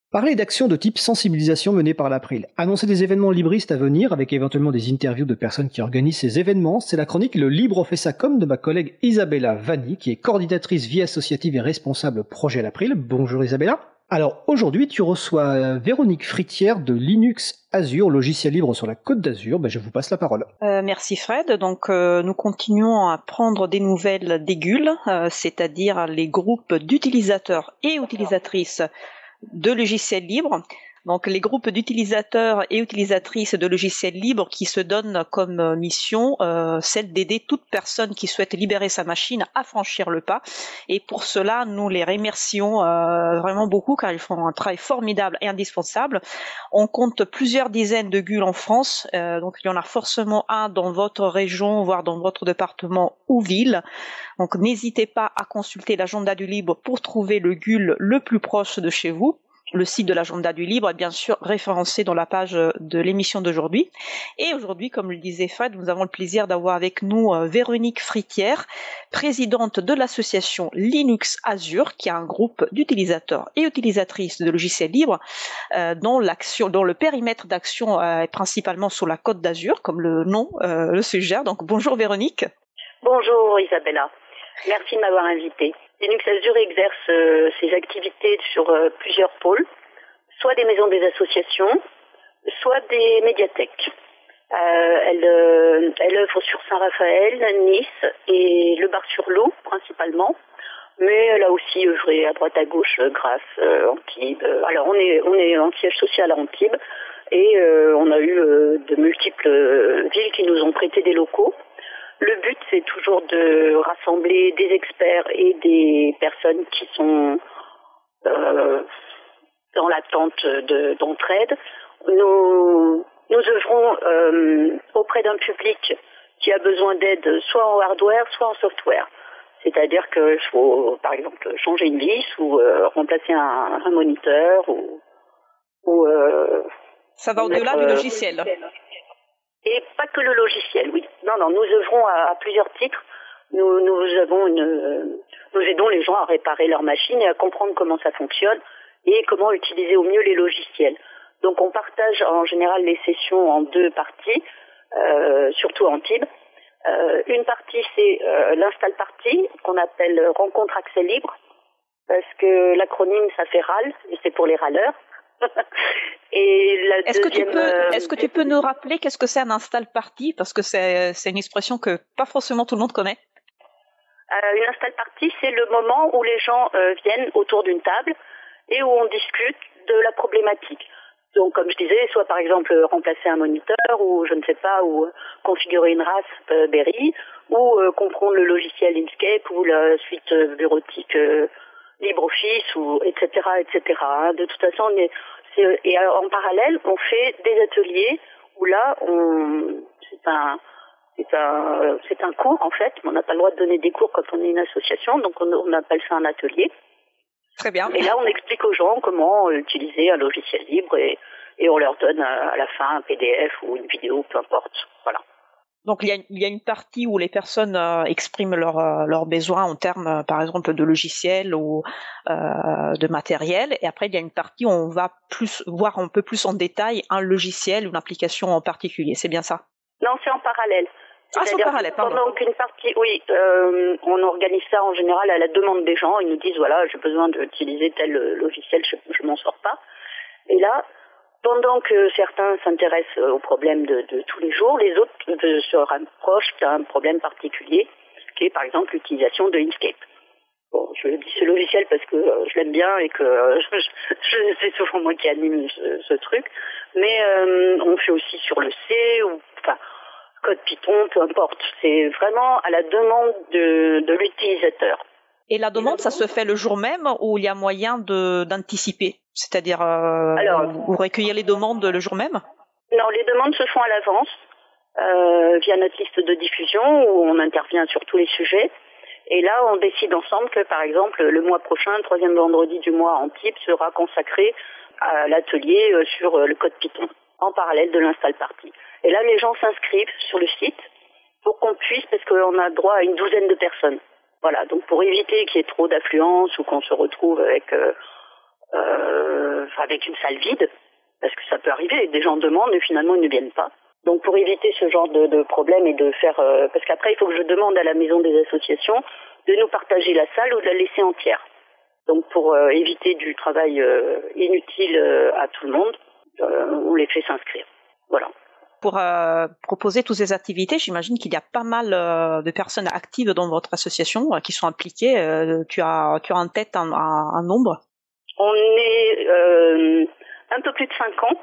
Parler d'actions de type sensibilisation menées par l'April. Annoncer des événements libristes à venir avec éventuellement des interviews de personnes qui organisent ces événements, c'est la chronique Le Libre fait ça comme de ma collègue Isabella Vanni, qui est coordinatrice vie associative et responsable projet l'April. Bonjour Isabella. Alors aujourd'hui, tu reçois euh, Véronique Fritière de Linux Azure, logiciel libre sur la Côte d'Azur. Ben, je vous passe la parole. Euh, merci Fred. Donc euh, nous continuons à prendre des nouvelles des GUL, euh, c'est-à-dire les groupes d'utilisateurs et utilisatrices de logiciels libres. Donc les groupes d'utilisateurs et utilisatrices de logiciels libres qui se donnent comme euh, mission euh, celle d'aider toute personne qui souhaite libérer sa machine à franchir le pas. Et pour cela, nous les remercions euh, vraiment beaucoup car ils font un travail formidable et indispensable. On compte plusieurs dizaines de GUL en France, donc il y en a forcément un dans votre région, voire dans votre département ou ville. Donc n'hésitez pas à consulter l'agenda du libre pour trouver le GUL le plus proche de chez vous. Le site de l'agenda du libre est bien sûr référencé dans la page de l'émission d'aujourd'hui. Et aujourd'hui, comme le disait Fred, nous avons le plaisir d'avoir avec nous euh, Véronique Fritière, présidente de l'association Linux Azure, qui est un groupe d'utilisateurs et utilisatrices de logiciels libres, euh, dont le périmètre d'action euh, est principalement sur la Côte d'Azur, comme le nom euh, le suggère. Donc bonjour Véronique. Bonjour Isabella. Merci de m'avoir invitée. Linux Azure exerce euh, ses activités sur euh, plusieurs pôles, soit des maisons des associations, soit des médiathèques. Euh, elle, euh, elle œuvre sur Saint-Raphaël, Nice et le Bar-sur-Loup principalement, mais elle a aussi œuvré à droite à gauche, Grasse, Antibes. Alors on est on est en siège social à Antibes et on a eu de multiples villes qui nous ont prêté des locaux. Le but, c'est toujours de rassembler des experts et des personnes qui sont euh, dans l'attente de- d'entraide. Nous, nous œuvrons euh, auprès d'un public qui a besoin d'aide soit en hardware, soit en software. C'est-à-dire qu'il faut, par exemple, changer une vis ou euh, remplacer un, un moniteur ou, ou euh, Ça va au-delà du euh, logiciel. Et pas que le logiciel, oui. Non, non, nous œuvrons à, plusieurs titres. Nous, nous avons une, euh, nous aidons les gens à réparer leurs machines et à comprendre comment ça fonctionne et comment utiliser au mieux les logiciels. Donc on partage en général les sessions en deux parties, euh, surtout en TIB. Euh, une partie c'est euh, l'install party qu'on appelle rencontre accès libre parce que l'acronyme ça fait RAL et c'est pour les râleurs. Et la Est-ce que tu deuxième, peux, euh, est-ce que tu peux nous rappeler qu'est-ce que c'est un install party? Parce que c'est c'est une expression que pas forcément tout le monde connaît. Euh, une install party, c'est le moment où les gens euh, viennent autour d'une table et où on discute de la problématique. Donc, comme je disais, soit par exemple remplacer un moniteur ou je ne sais pas, ou configurer une race euh, Berry, ou comprendre le logiciel Inkscape ou la suite bureautique LibreOffice ou etc. etc. hein. De toute façon, on est, c'est- et euh, en parallèle, on fait des ateliers où là, on, c'est un, c'est un, c'est un cours en fait. On n'a pas le droit de donner des cours quand on est une association, donc on, on appelle ça un atelier. Très bien. Et là, on explique aux gens comment euh, utiliser un logiciel libre et, et on leur donne euh, à la fin un PDF ou une vidéo, peu importe. Voilà. Donc il y a, il y a une partie où les personnes euh, expriment leurs euh, leurs besoins en termes, euh, par exemple, de logiciel ou de matériel, et après il y a une partie où on va plus voir un peu plus en détail un logiciel ou une application en particulier. C'est bien ça? Non, c'est en parallèle. Ah, c'est en parallèle, pardon. Pendant qu'une partie, oui, on organise ça en général à la demande des gens. Ils nous disent voilà, j'ai besoin d'utiliser tel logiciel, je, je m'en sors pas. Et là, pendant que certains s'intéressent aux problèmes de, tous les jours, les autres se rapprochent d'un problème particulier, qui est par exemple l'utilisation de Inkscape. Bon, je dis ce logiciel parce que euh, je l'aime bien et que euh, je, c'est souvent moi qui anime ce, truc. Mais euh, on fait aussi sur le C ou enfin code Python, peu importe. C'est vraiment à la demande de, de l'utilisateur. Et la demande, ça se fait le jour même ou il y a moyen d'anticiper, c'est-à-dire euh, vous recueillir les demandes le jour même? Non, les demandes se font à l'avance. euh, via notre liste de diffusion où on intervient sur tous les sujets. Et là, on décide ensemble que, par exemple, le mois prochain, le troisième vendredi du mois en type sera consacré à l'atelier euh, sur euh, le code Python, en parallèle de l'install party. Et là, les gens s'inscrivent sur le site pour qu'on puisse, parce qu'on a droit à une douzaine de personnes. Voilà, donc pour éviter qu'il y ait trop d'affluence ou qu'on se retrouve avec euh, euh, avec une salle vide, parce que ça peut arriver, des gens demandent et finalement ils ne viennent pas. Donc pour éviter ce genre de, de problème et de faire, euh, parce qu'après il faut que je demande à la maison des associations de nous partager la salle ou de la laisser entière. Donc pour euh, éviter du travail euh, inutile euh, à tout le monde, euh, on les fait s'inscrire. Voilà. Pour euh, proposer toutes ces activités, j'imagine qu'il y a pas mal euh, de personnes actives dans votre association euh, qui sont impliquées. Tu as tu as en tête un, un- un nombre? On est un peu plus de 50.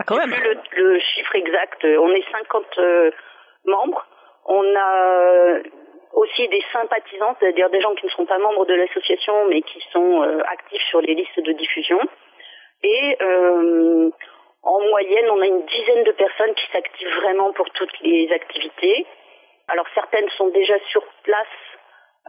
Ah, quand même. Plus le, le chiffre exact. On est 50 euh, membres. On a aussi des sympathisants, c'est-à-dire des gens qui ne sont pas membres de l'association mais qui sont euh, actifs sur les listes de diffusion. Et euh, en moyenne, on a une dizaine de personnes qui s'activent vraiment pour toutes les activités. Alors certaines sont déjà sur place,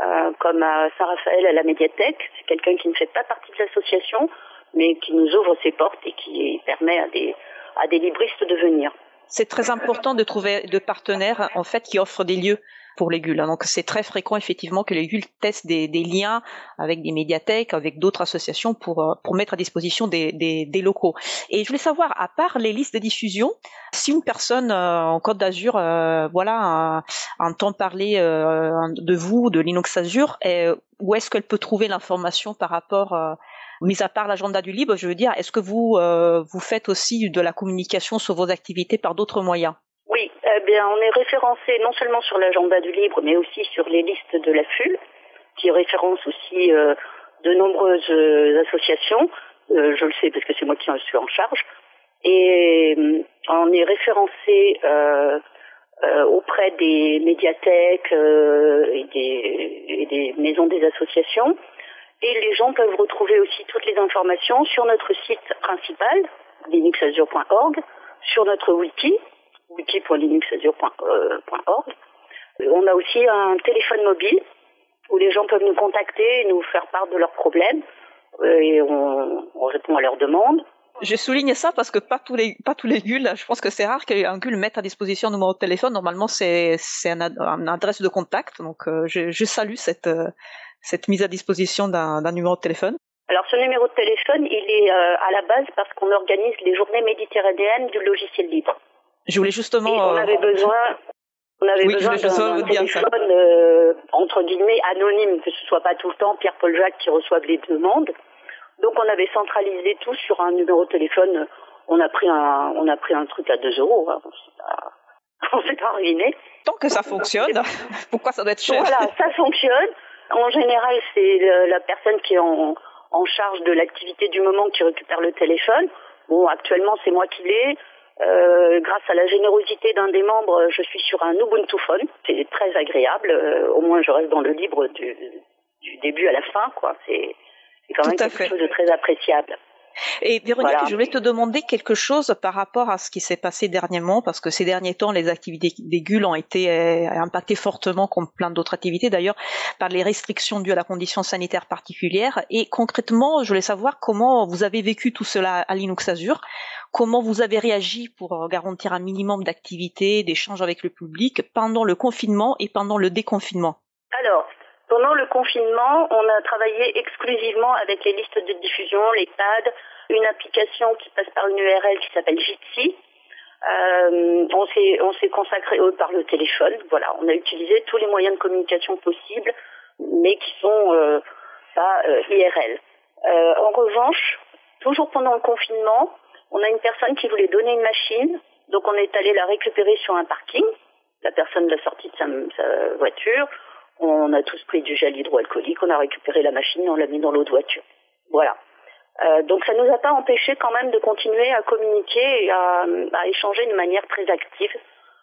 euh, comme à Saint-Raphaël à la médiathèque. C'est quelqu'un qui ne fait pas partie de l'association, mais qui nous ouvre ses portes et qui permet à des, à des libristes de venir. C'est très important de trouver de partenaires en fait qui offrent des lieux pour les GUL. hein. Donc c'est très fréquent effectivement que les GUL testent des, des liens avec des médiathèques, avec d'autres associations pour euh, mettre à disposition des, locaux. Et je voulais savoir, à part les listes de diffusion, si une personne euh, en Côte d'Azur, euh, voilà, euh, entend parler euh, de vous, de Linux Azure, et où est-ce qu'elle peut trouver l'information par rapport euh, Mis à part l'agenda du libre, je veux dire, est-ce que vous euh, vous faites aussi de la communication sur vos activités par d'autres moyens? Eh on est référencé non seulement sur l'agenda du libre, mais aussi sur les listes de la FUL, qui référence aussi euh, de nombreuses euh, associations. Euh, je le sais parce que c'est moi qui en suis en charge. Et on est référencé auprès des médiathèques et, des, des maisons des associations. Et les gens peuvent retrouver aussi toutes les informations sur notre site principal, linuxazure.org, sur notre wiki, wiki.linuxazure.org. On a aussi un téléphone mobile où les gens peuvent nous contacter et nous faire part de leurs problèmes euh, et on, on répond à leurs demandes. Je souligne ça parce que pas tous les pas tous les GUL, je pense que c'est rare qu'un GUL mette à disposition un numéro de téléphone. Normalement, c'est c'est un, adresse de contact. Donc, euh, je, je salue cette euh, cette mise à disposition d'un d'un numéro de téléphone. Alors ce numéro de téléphone, il est euh, à la base parce qu'on organise les journées méditerranéennes du logiciel libre. Je voulais justement. Et on euh, avait besoin, on avait Oui, besoin d'un téléphone euh, entre guillemets anonyme, que ce soit pas tout le temps Pierre-Paul Jacques qui reçoive les demandes. Donc on avait centralisé tout sur un numéro de téléphone. On a pris un, on a pris un truc à 2 euros. hein. On s'est pas- ruiné. Tant que ça fonctionne, pourquoi ça doit être cher? Voilà, ça fonctionne. En général, c'est la personne qui est en, en charge de l'activité du moment qui récupère le téléphone. Bon, actuellement, c'est moi qui l'ai. Euh, grâce à la générosité d'un des membres, je suis sur un Ubuntu Phone. C'est très agréable. Euh, au moins, je reste dans le libre du, du début à la fin, quoi. C'est c'est quand même quelque fait. chose de très appréciable. Et Véronique, Voilà. je voulais te demander quelque chose par rapport à ce qui s'est passé dernièrement, parce que ces derniers temps, les activités des GUL ont été euh, impactées fortement, comme plein d'autres activités d'ailleurs, par les restrictions dues à la condition sanitaire particulière. Et concrètement, je voulais savoir comment vous avez vécu tout cela à Linux Azure, comment vous avez réagi pour garantir un minimum d'activité, d'échanges avec le public pendant le confinement et pendant le déconfinement. Alors, pendant le confinement, on a travaillé exclusivement avec les listes de diffusion, les pads, une application qui passe par une URL qui s'appelle Jitsi. Euh, on s'est on s'est consacré euh, par le téléphone. Voilà, on a utilisé tous les moyens de communication possibles, mais qui sont euh, pas IRL. En revanche, toujours pendant le confinement, on a une personne qui voulait donner une machine, donc on est allé la récupérer sur un parking. La personne l'a sortie de sa, sa voiture. On a tous pris du gel hydroalcoolique, on a récupéré la machine et on l'a mis dans l'autre voiture. Voilà. Euh, donc ça nous a pas empêché quand même de continuer à communiquer et à, à échanger de manière très active.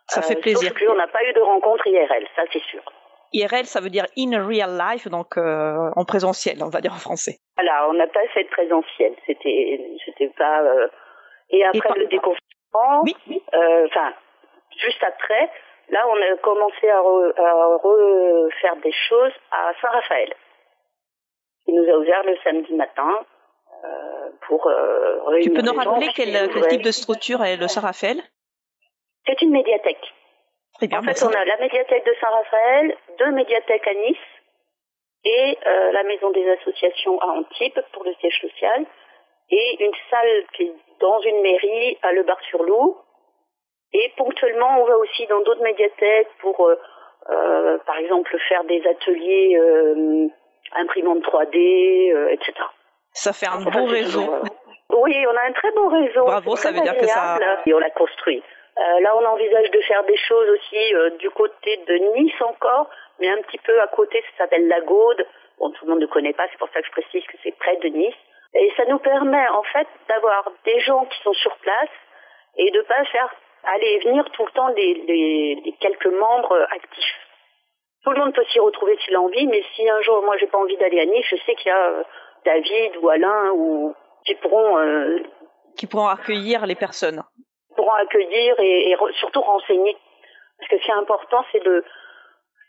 Ça fait Euh, plaisir. Sauf qu'on n'a pas eu de rencontre IRL, ça c'est sûr. IRL, ça veut dire in real life, donc euh, en présentiel, on va dire en français. Voilà, on n'a pas fait de présentiel. C'était, c'était pas. Et après le déconfinement, euh, enfin, juste après, là, on a commencé à, à refaire des choses à Saint-Raphaël. Il nous a ouvert le samedi matin euh, pour euh, Tu peux nous rappeler quel, quel, type de structure est le Saint-Raphaël? C'est une médiathèque. Très bien, en fait, on a la médiathèque de Saint-Raphaël, deux médiathèques à Nice et euh, la maison des associations à Antibes pour le siège social et une salle qui est dans une mairie à Le Bar-sur-Loup. Et ponctuellement, on va aussi dans d'autres médiathèques pour, euh, euh, par exemple, faire des ateliers euh, imprimantes 3D, euh, etc. Ça fait un beau réseau. oui, on a un très beau réseau. Bravo, ça veut dire que ça. Et on l'a construit. Là, on envisage de faire des choses aussi du côté de Nice encore, mais un petit peu à côté, ça s'appelle la Gaude. Bon, tout le monde ne connaît pas, c'est pour ça que je précise que c'est près de Nice. Et ça nous permet en fait d'avoir des gens qui sont sur place et de pas faire aller et venir tout le temps les, les, les quelques membres actifs. Tout le monde peut s'y retrouver s'il a envie, mais si un jour moi j'ai pas envie d'aller à Nice, je sais qu'il y a euh, David ou Alain ou qui pourront euh, qui pourront accueillir les personnes pourront accueillir et, et surtout renseigner. Parce que ce qui est important, c'est le,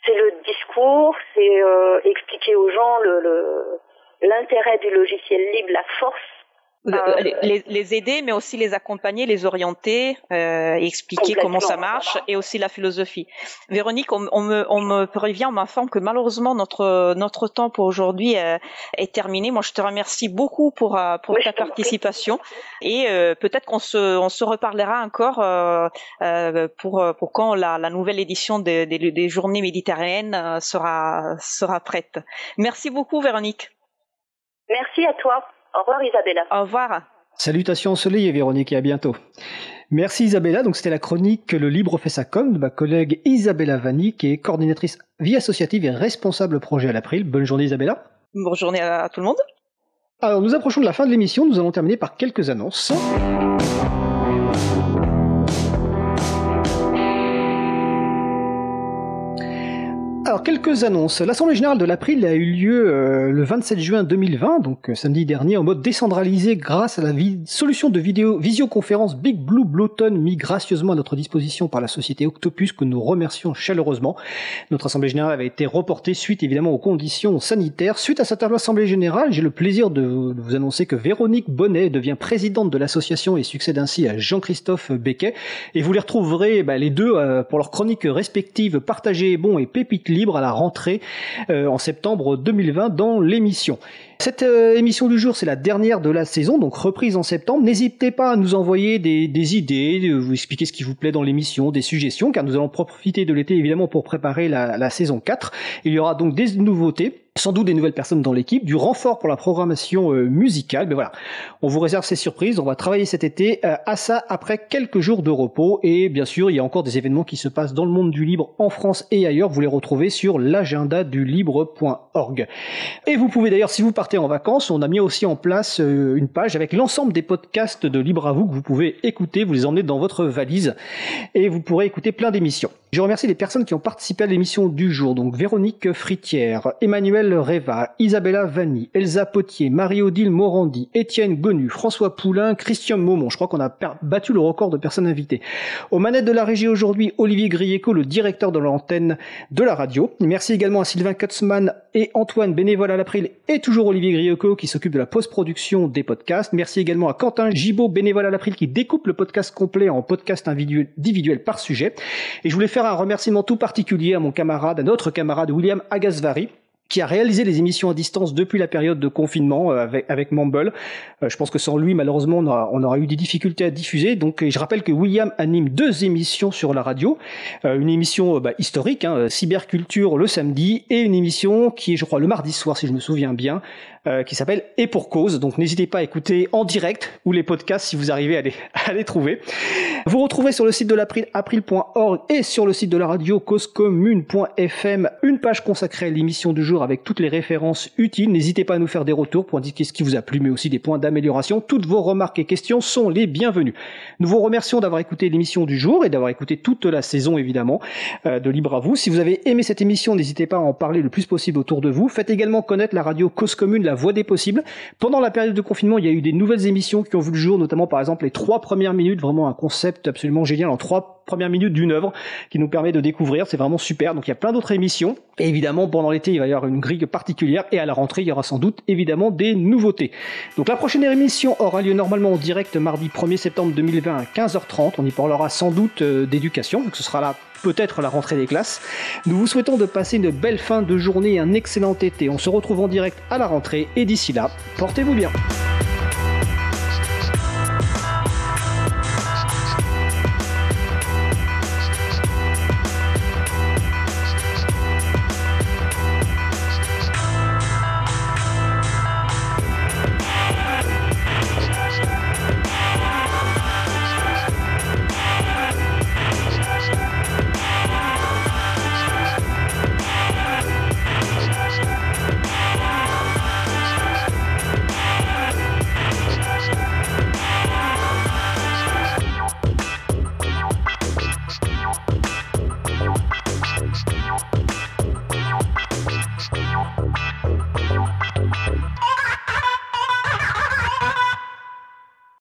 c'est le discours, c'est euh, expliquer aux gens le, le, l'intérêt du logiciel libre, la force euh, les, les, aider, mais aussi les accompagner, les orienter, euh, expliquer comment ça marche, et aussi la philosophie. Véronique, on, on me, on me prévient, on m'informe que malheureusement notre notre temps pour aujourd'hui euh, est terminé. Moi, je te remercie beaucoup pour pour oui, ta participation, et euh, peut-être qu'on se on se reparlera encore pour pour quand la, la nouvelle édition des, des, des Journées méditerranéennes sera sera prête. Merci beaucoup, Véronique. Merci à toi. Au revoir Isabella. Au revoir. Salutations ensoleillées Véronique et à bientôt. Merci Isabella, donc c'était la chronique Le Libre fait sa com de ma collègue Isabella Vanni qui est coordinatrice vie associative et responsable projet à l'April. Bonne journée Isabella. Bonne journée à tout le monde. Alors nous approchons de la fin de l'émission, nous allons terminer par quelques annonces. Quelques annonces. L'Assemblée Générale de l'April a eu lieu euh, le 27 juin 2020, donc euh, samedi dernier, en mode décentralisé grâce à la solution de vidéo visioconférence Big Blue Blueton mis gracieusement à notre disposition par la société Octopus que nous remercions chaleureusement. Notre Assemblée Générale avait été reportée suite évidemment aux conditions sanitaires. Suite à cette Assemblée Générale, j'ai le plaisir de vous annoncer que Véronique Bonnet devient présidente de l'association et succède ainsi à Jean-Christophe Becquet. Et vous les retrouverez bah, les deux euh, pour leurs chroniques respectives Partagez bon et Pépite libre à la rentrée euh, en septembre 2020 dans l'émission. Cette euh, émission du jour, c'est la dernière de la saison, donc reprise en septembre. N'hésitez pas à nous envoyer des, idées, de vous expliquer ce qui vous plaît dans l'émission, des suggestions, car nous allons profiter de l'été évidemment pour préparer la, saison 4. Il y aura donc des nouveautés sans doute des nouvelles personnes dans l'équipe, du renfort pour la programmation euh, musicale. Mais voilà, on vous réserve ces surprises. On va travailler cet été euh, à ça après quelques jours de repos. Et bien sûr, il y a encore des événements qui se passent dans le monde du libre en France et ailleurs. Vous les retrouvez sur l'agenda du libre.org. Et vous pouvez d'ailleurs, si vous en vacances, on a mis aussi en place euh, une page avec l'ensemble des podcasts de Libre à vous que vous pouvez écouter. Vous les emmenez dans votre valise et vous pourrez écouter plein d'émissions. Je remercie les personnes qui ont participé à l'émission du jour. Donc Véronique Fritière, Emmanuel Reva, Isabella Vanni, Elsa Potier, Marie-Odile Morandi, Étienne Gonu, François Poulain, Christian Maumont. Je crois qu'on a battu le record de personnes invitées. Aux manettes de la régie aujourd'hui, Olivier Grieco, le directeur de l'antenne de la radio. Merci également à Sylvain Kutzmann et Antoine, bénévole à l'April, et toujours Olivier Grieco qui s'occupe de la post-production des podcasts. Merci également à Quentin Gibaud, bénévole à l'April, qui découpe le podcast complet en podcast individuel par sujet. Et je voulais un remerciement tout particulier à mon camarade, à notre camarade William Agasvari, qui a réalisé les émissions à distance depuis la période de confinement euh, avec, avec Mumble. Euh, je pense que sans lui, malheureusement, on aura, on aura eu des difficultés à diffuser. Donc, je rappelle que William anime deux émissions sur la radio. Euh, une émission bah, historique, hein, Cyberculture le samedi, et une émission qui est, je crois, le mardi soir, si je me souviens bien, euh, qui s'appelle Et pour cause. Donc n'hésitez pas à écouter en direct ou les podcasts si vous arrivez à les, à les trouver. Vous retrouvez sur le site de l'April, april.org et sur le site de la radio causecommune.fm une page consacrée à l'émission du jour avec toutes les références utiles. N'hésitez pas à nous faire des retours pour indiquer ce qui vous a plu, mais aussi des points d'amélioration. Toutes vos remarques et questions sont les bienvenues. Nous vous remercions d'avoir écouté l'émission du jour et d'avoir écouté toute la saison évidemment euh, de Libre à vous. Si vous avez aimé cette émission, n'hésitez pas à en parler le plus possible autour de vous. Faites également connaître la radio Cause Commune, la voie des possibles. Pendant la période de confinement, il y a eu des nouvelles émissions qui ont vu le jour, notamment par exemple les trois premières minutes, vraiment un concept absolument génial en trois premières minutes d'une œuvre qui nous permet de découvrir. C'est vraiment super. Donc il y a plein d'autres émissions. Et évidemment, pendant l'été, il va y avoir une grille particulière et à la rentrée, il y aura sans doute évidemment des nouveautés. Donc la prochaine émission aura lieu normalement en direct mardi 1er septembre 2020 à 15h30. On y parlera sans doute euh, d'éducation, donc ce sera là peut-être la rentrée des classes. Nous vous souhaitons de passer une belle fin de journée et un excellent été. On se retrouve en direct à la rentrée et d'ici là, portez-vous bien.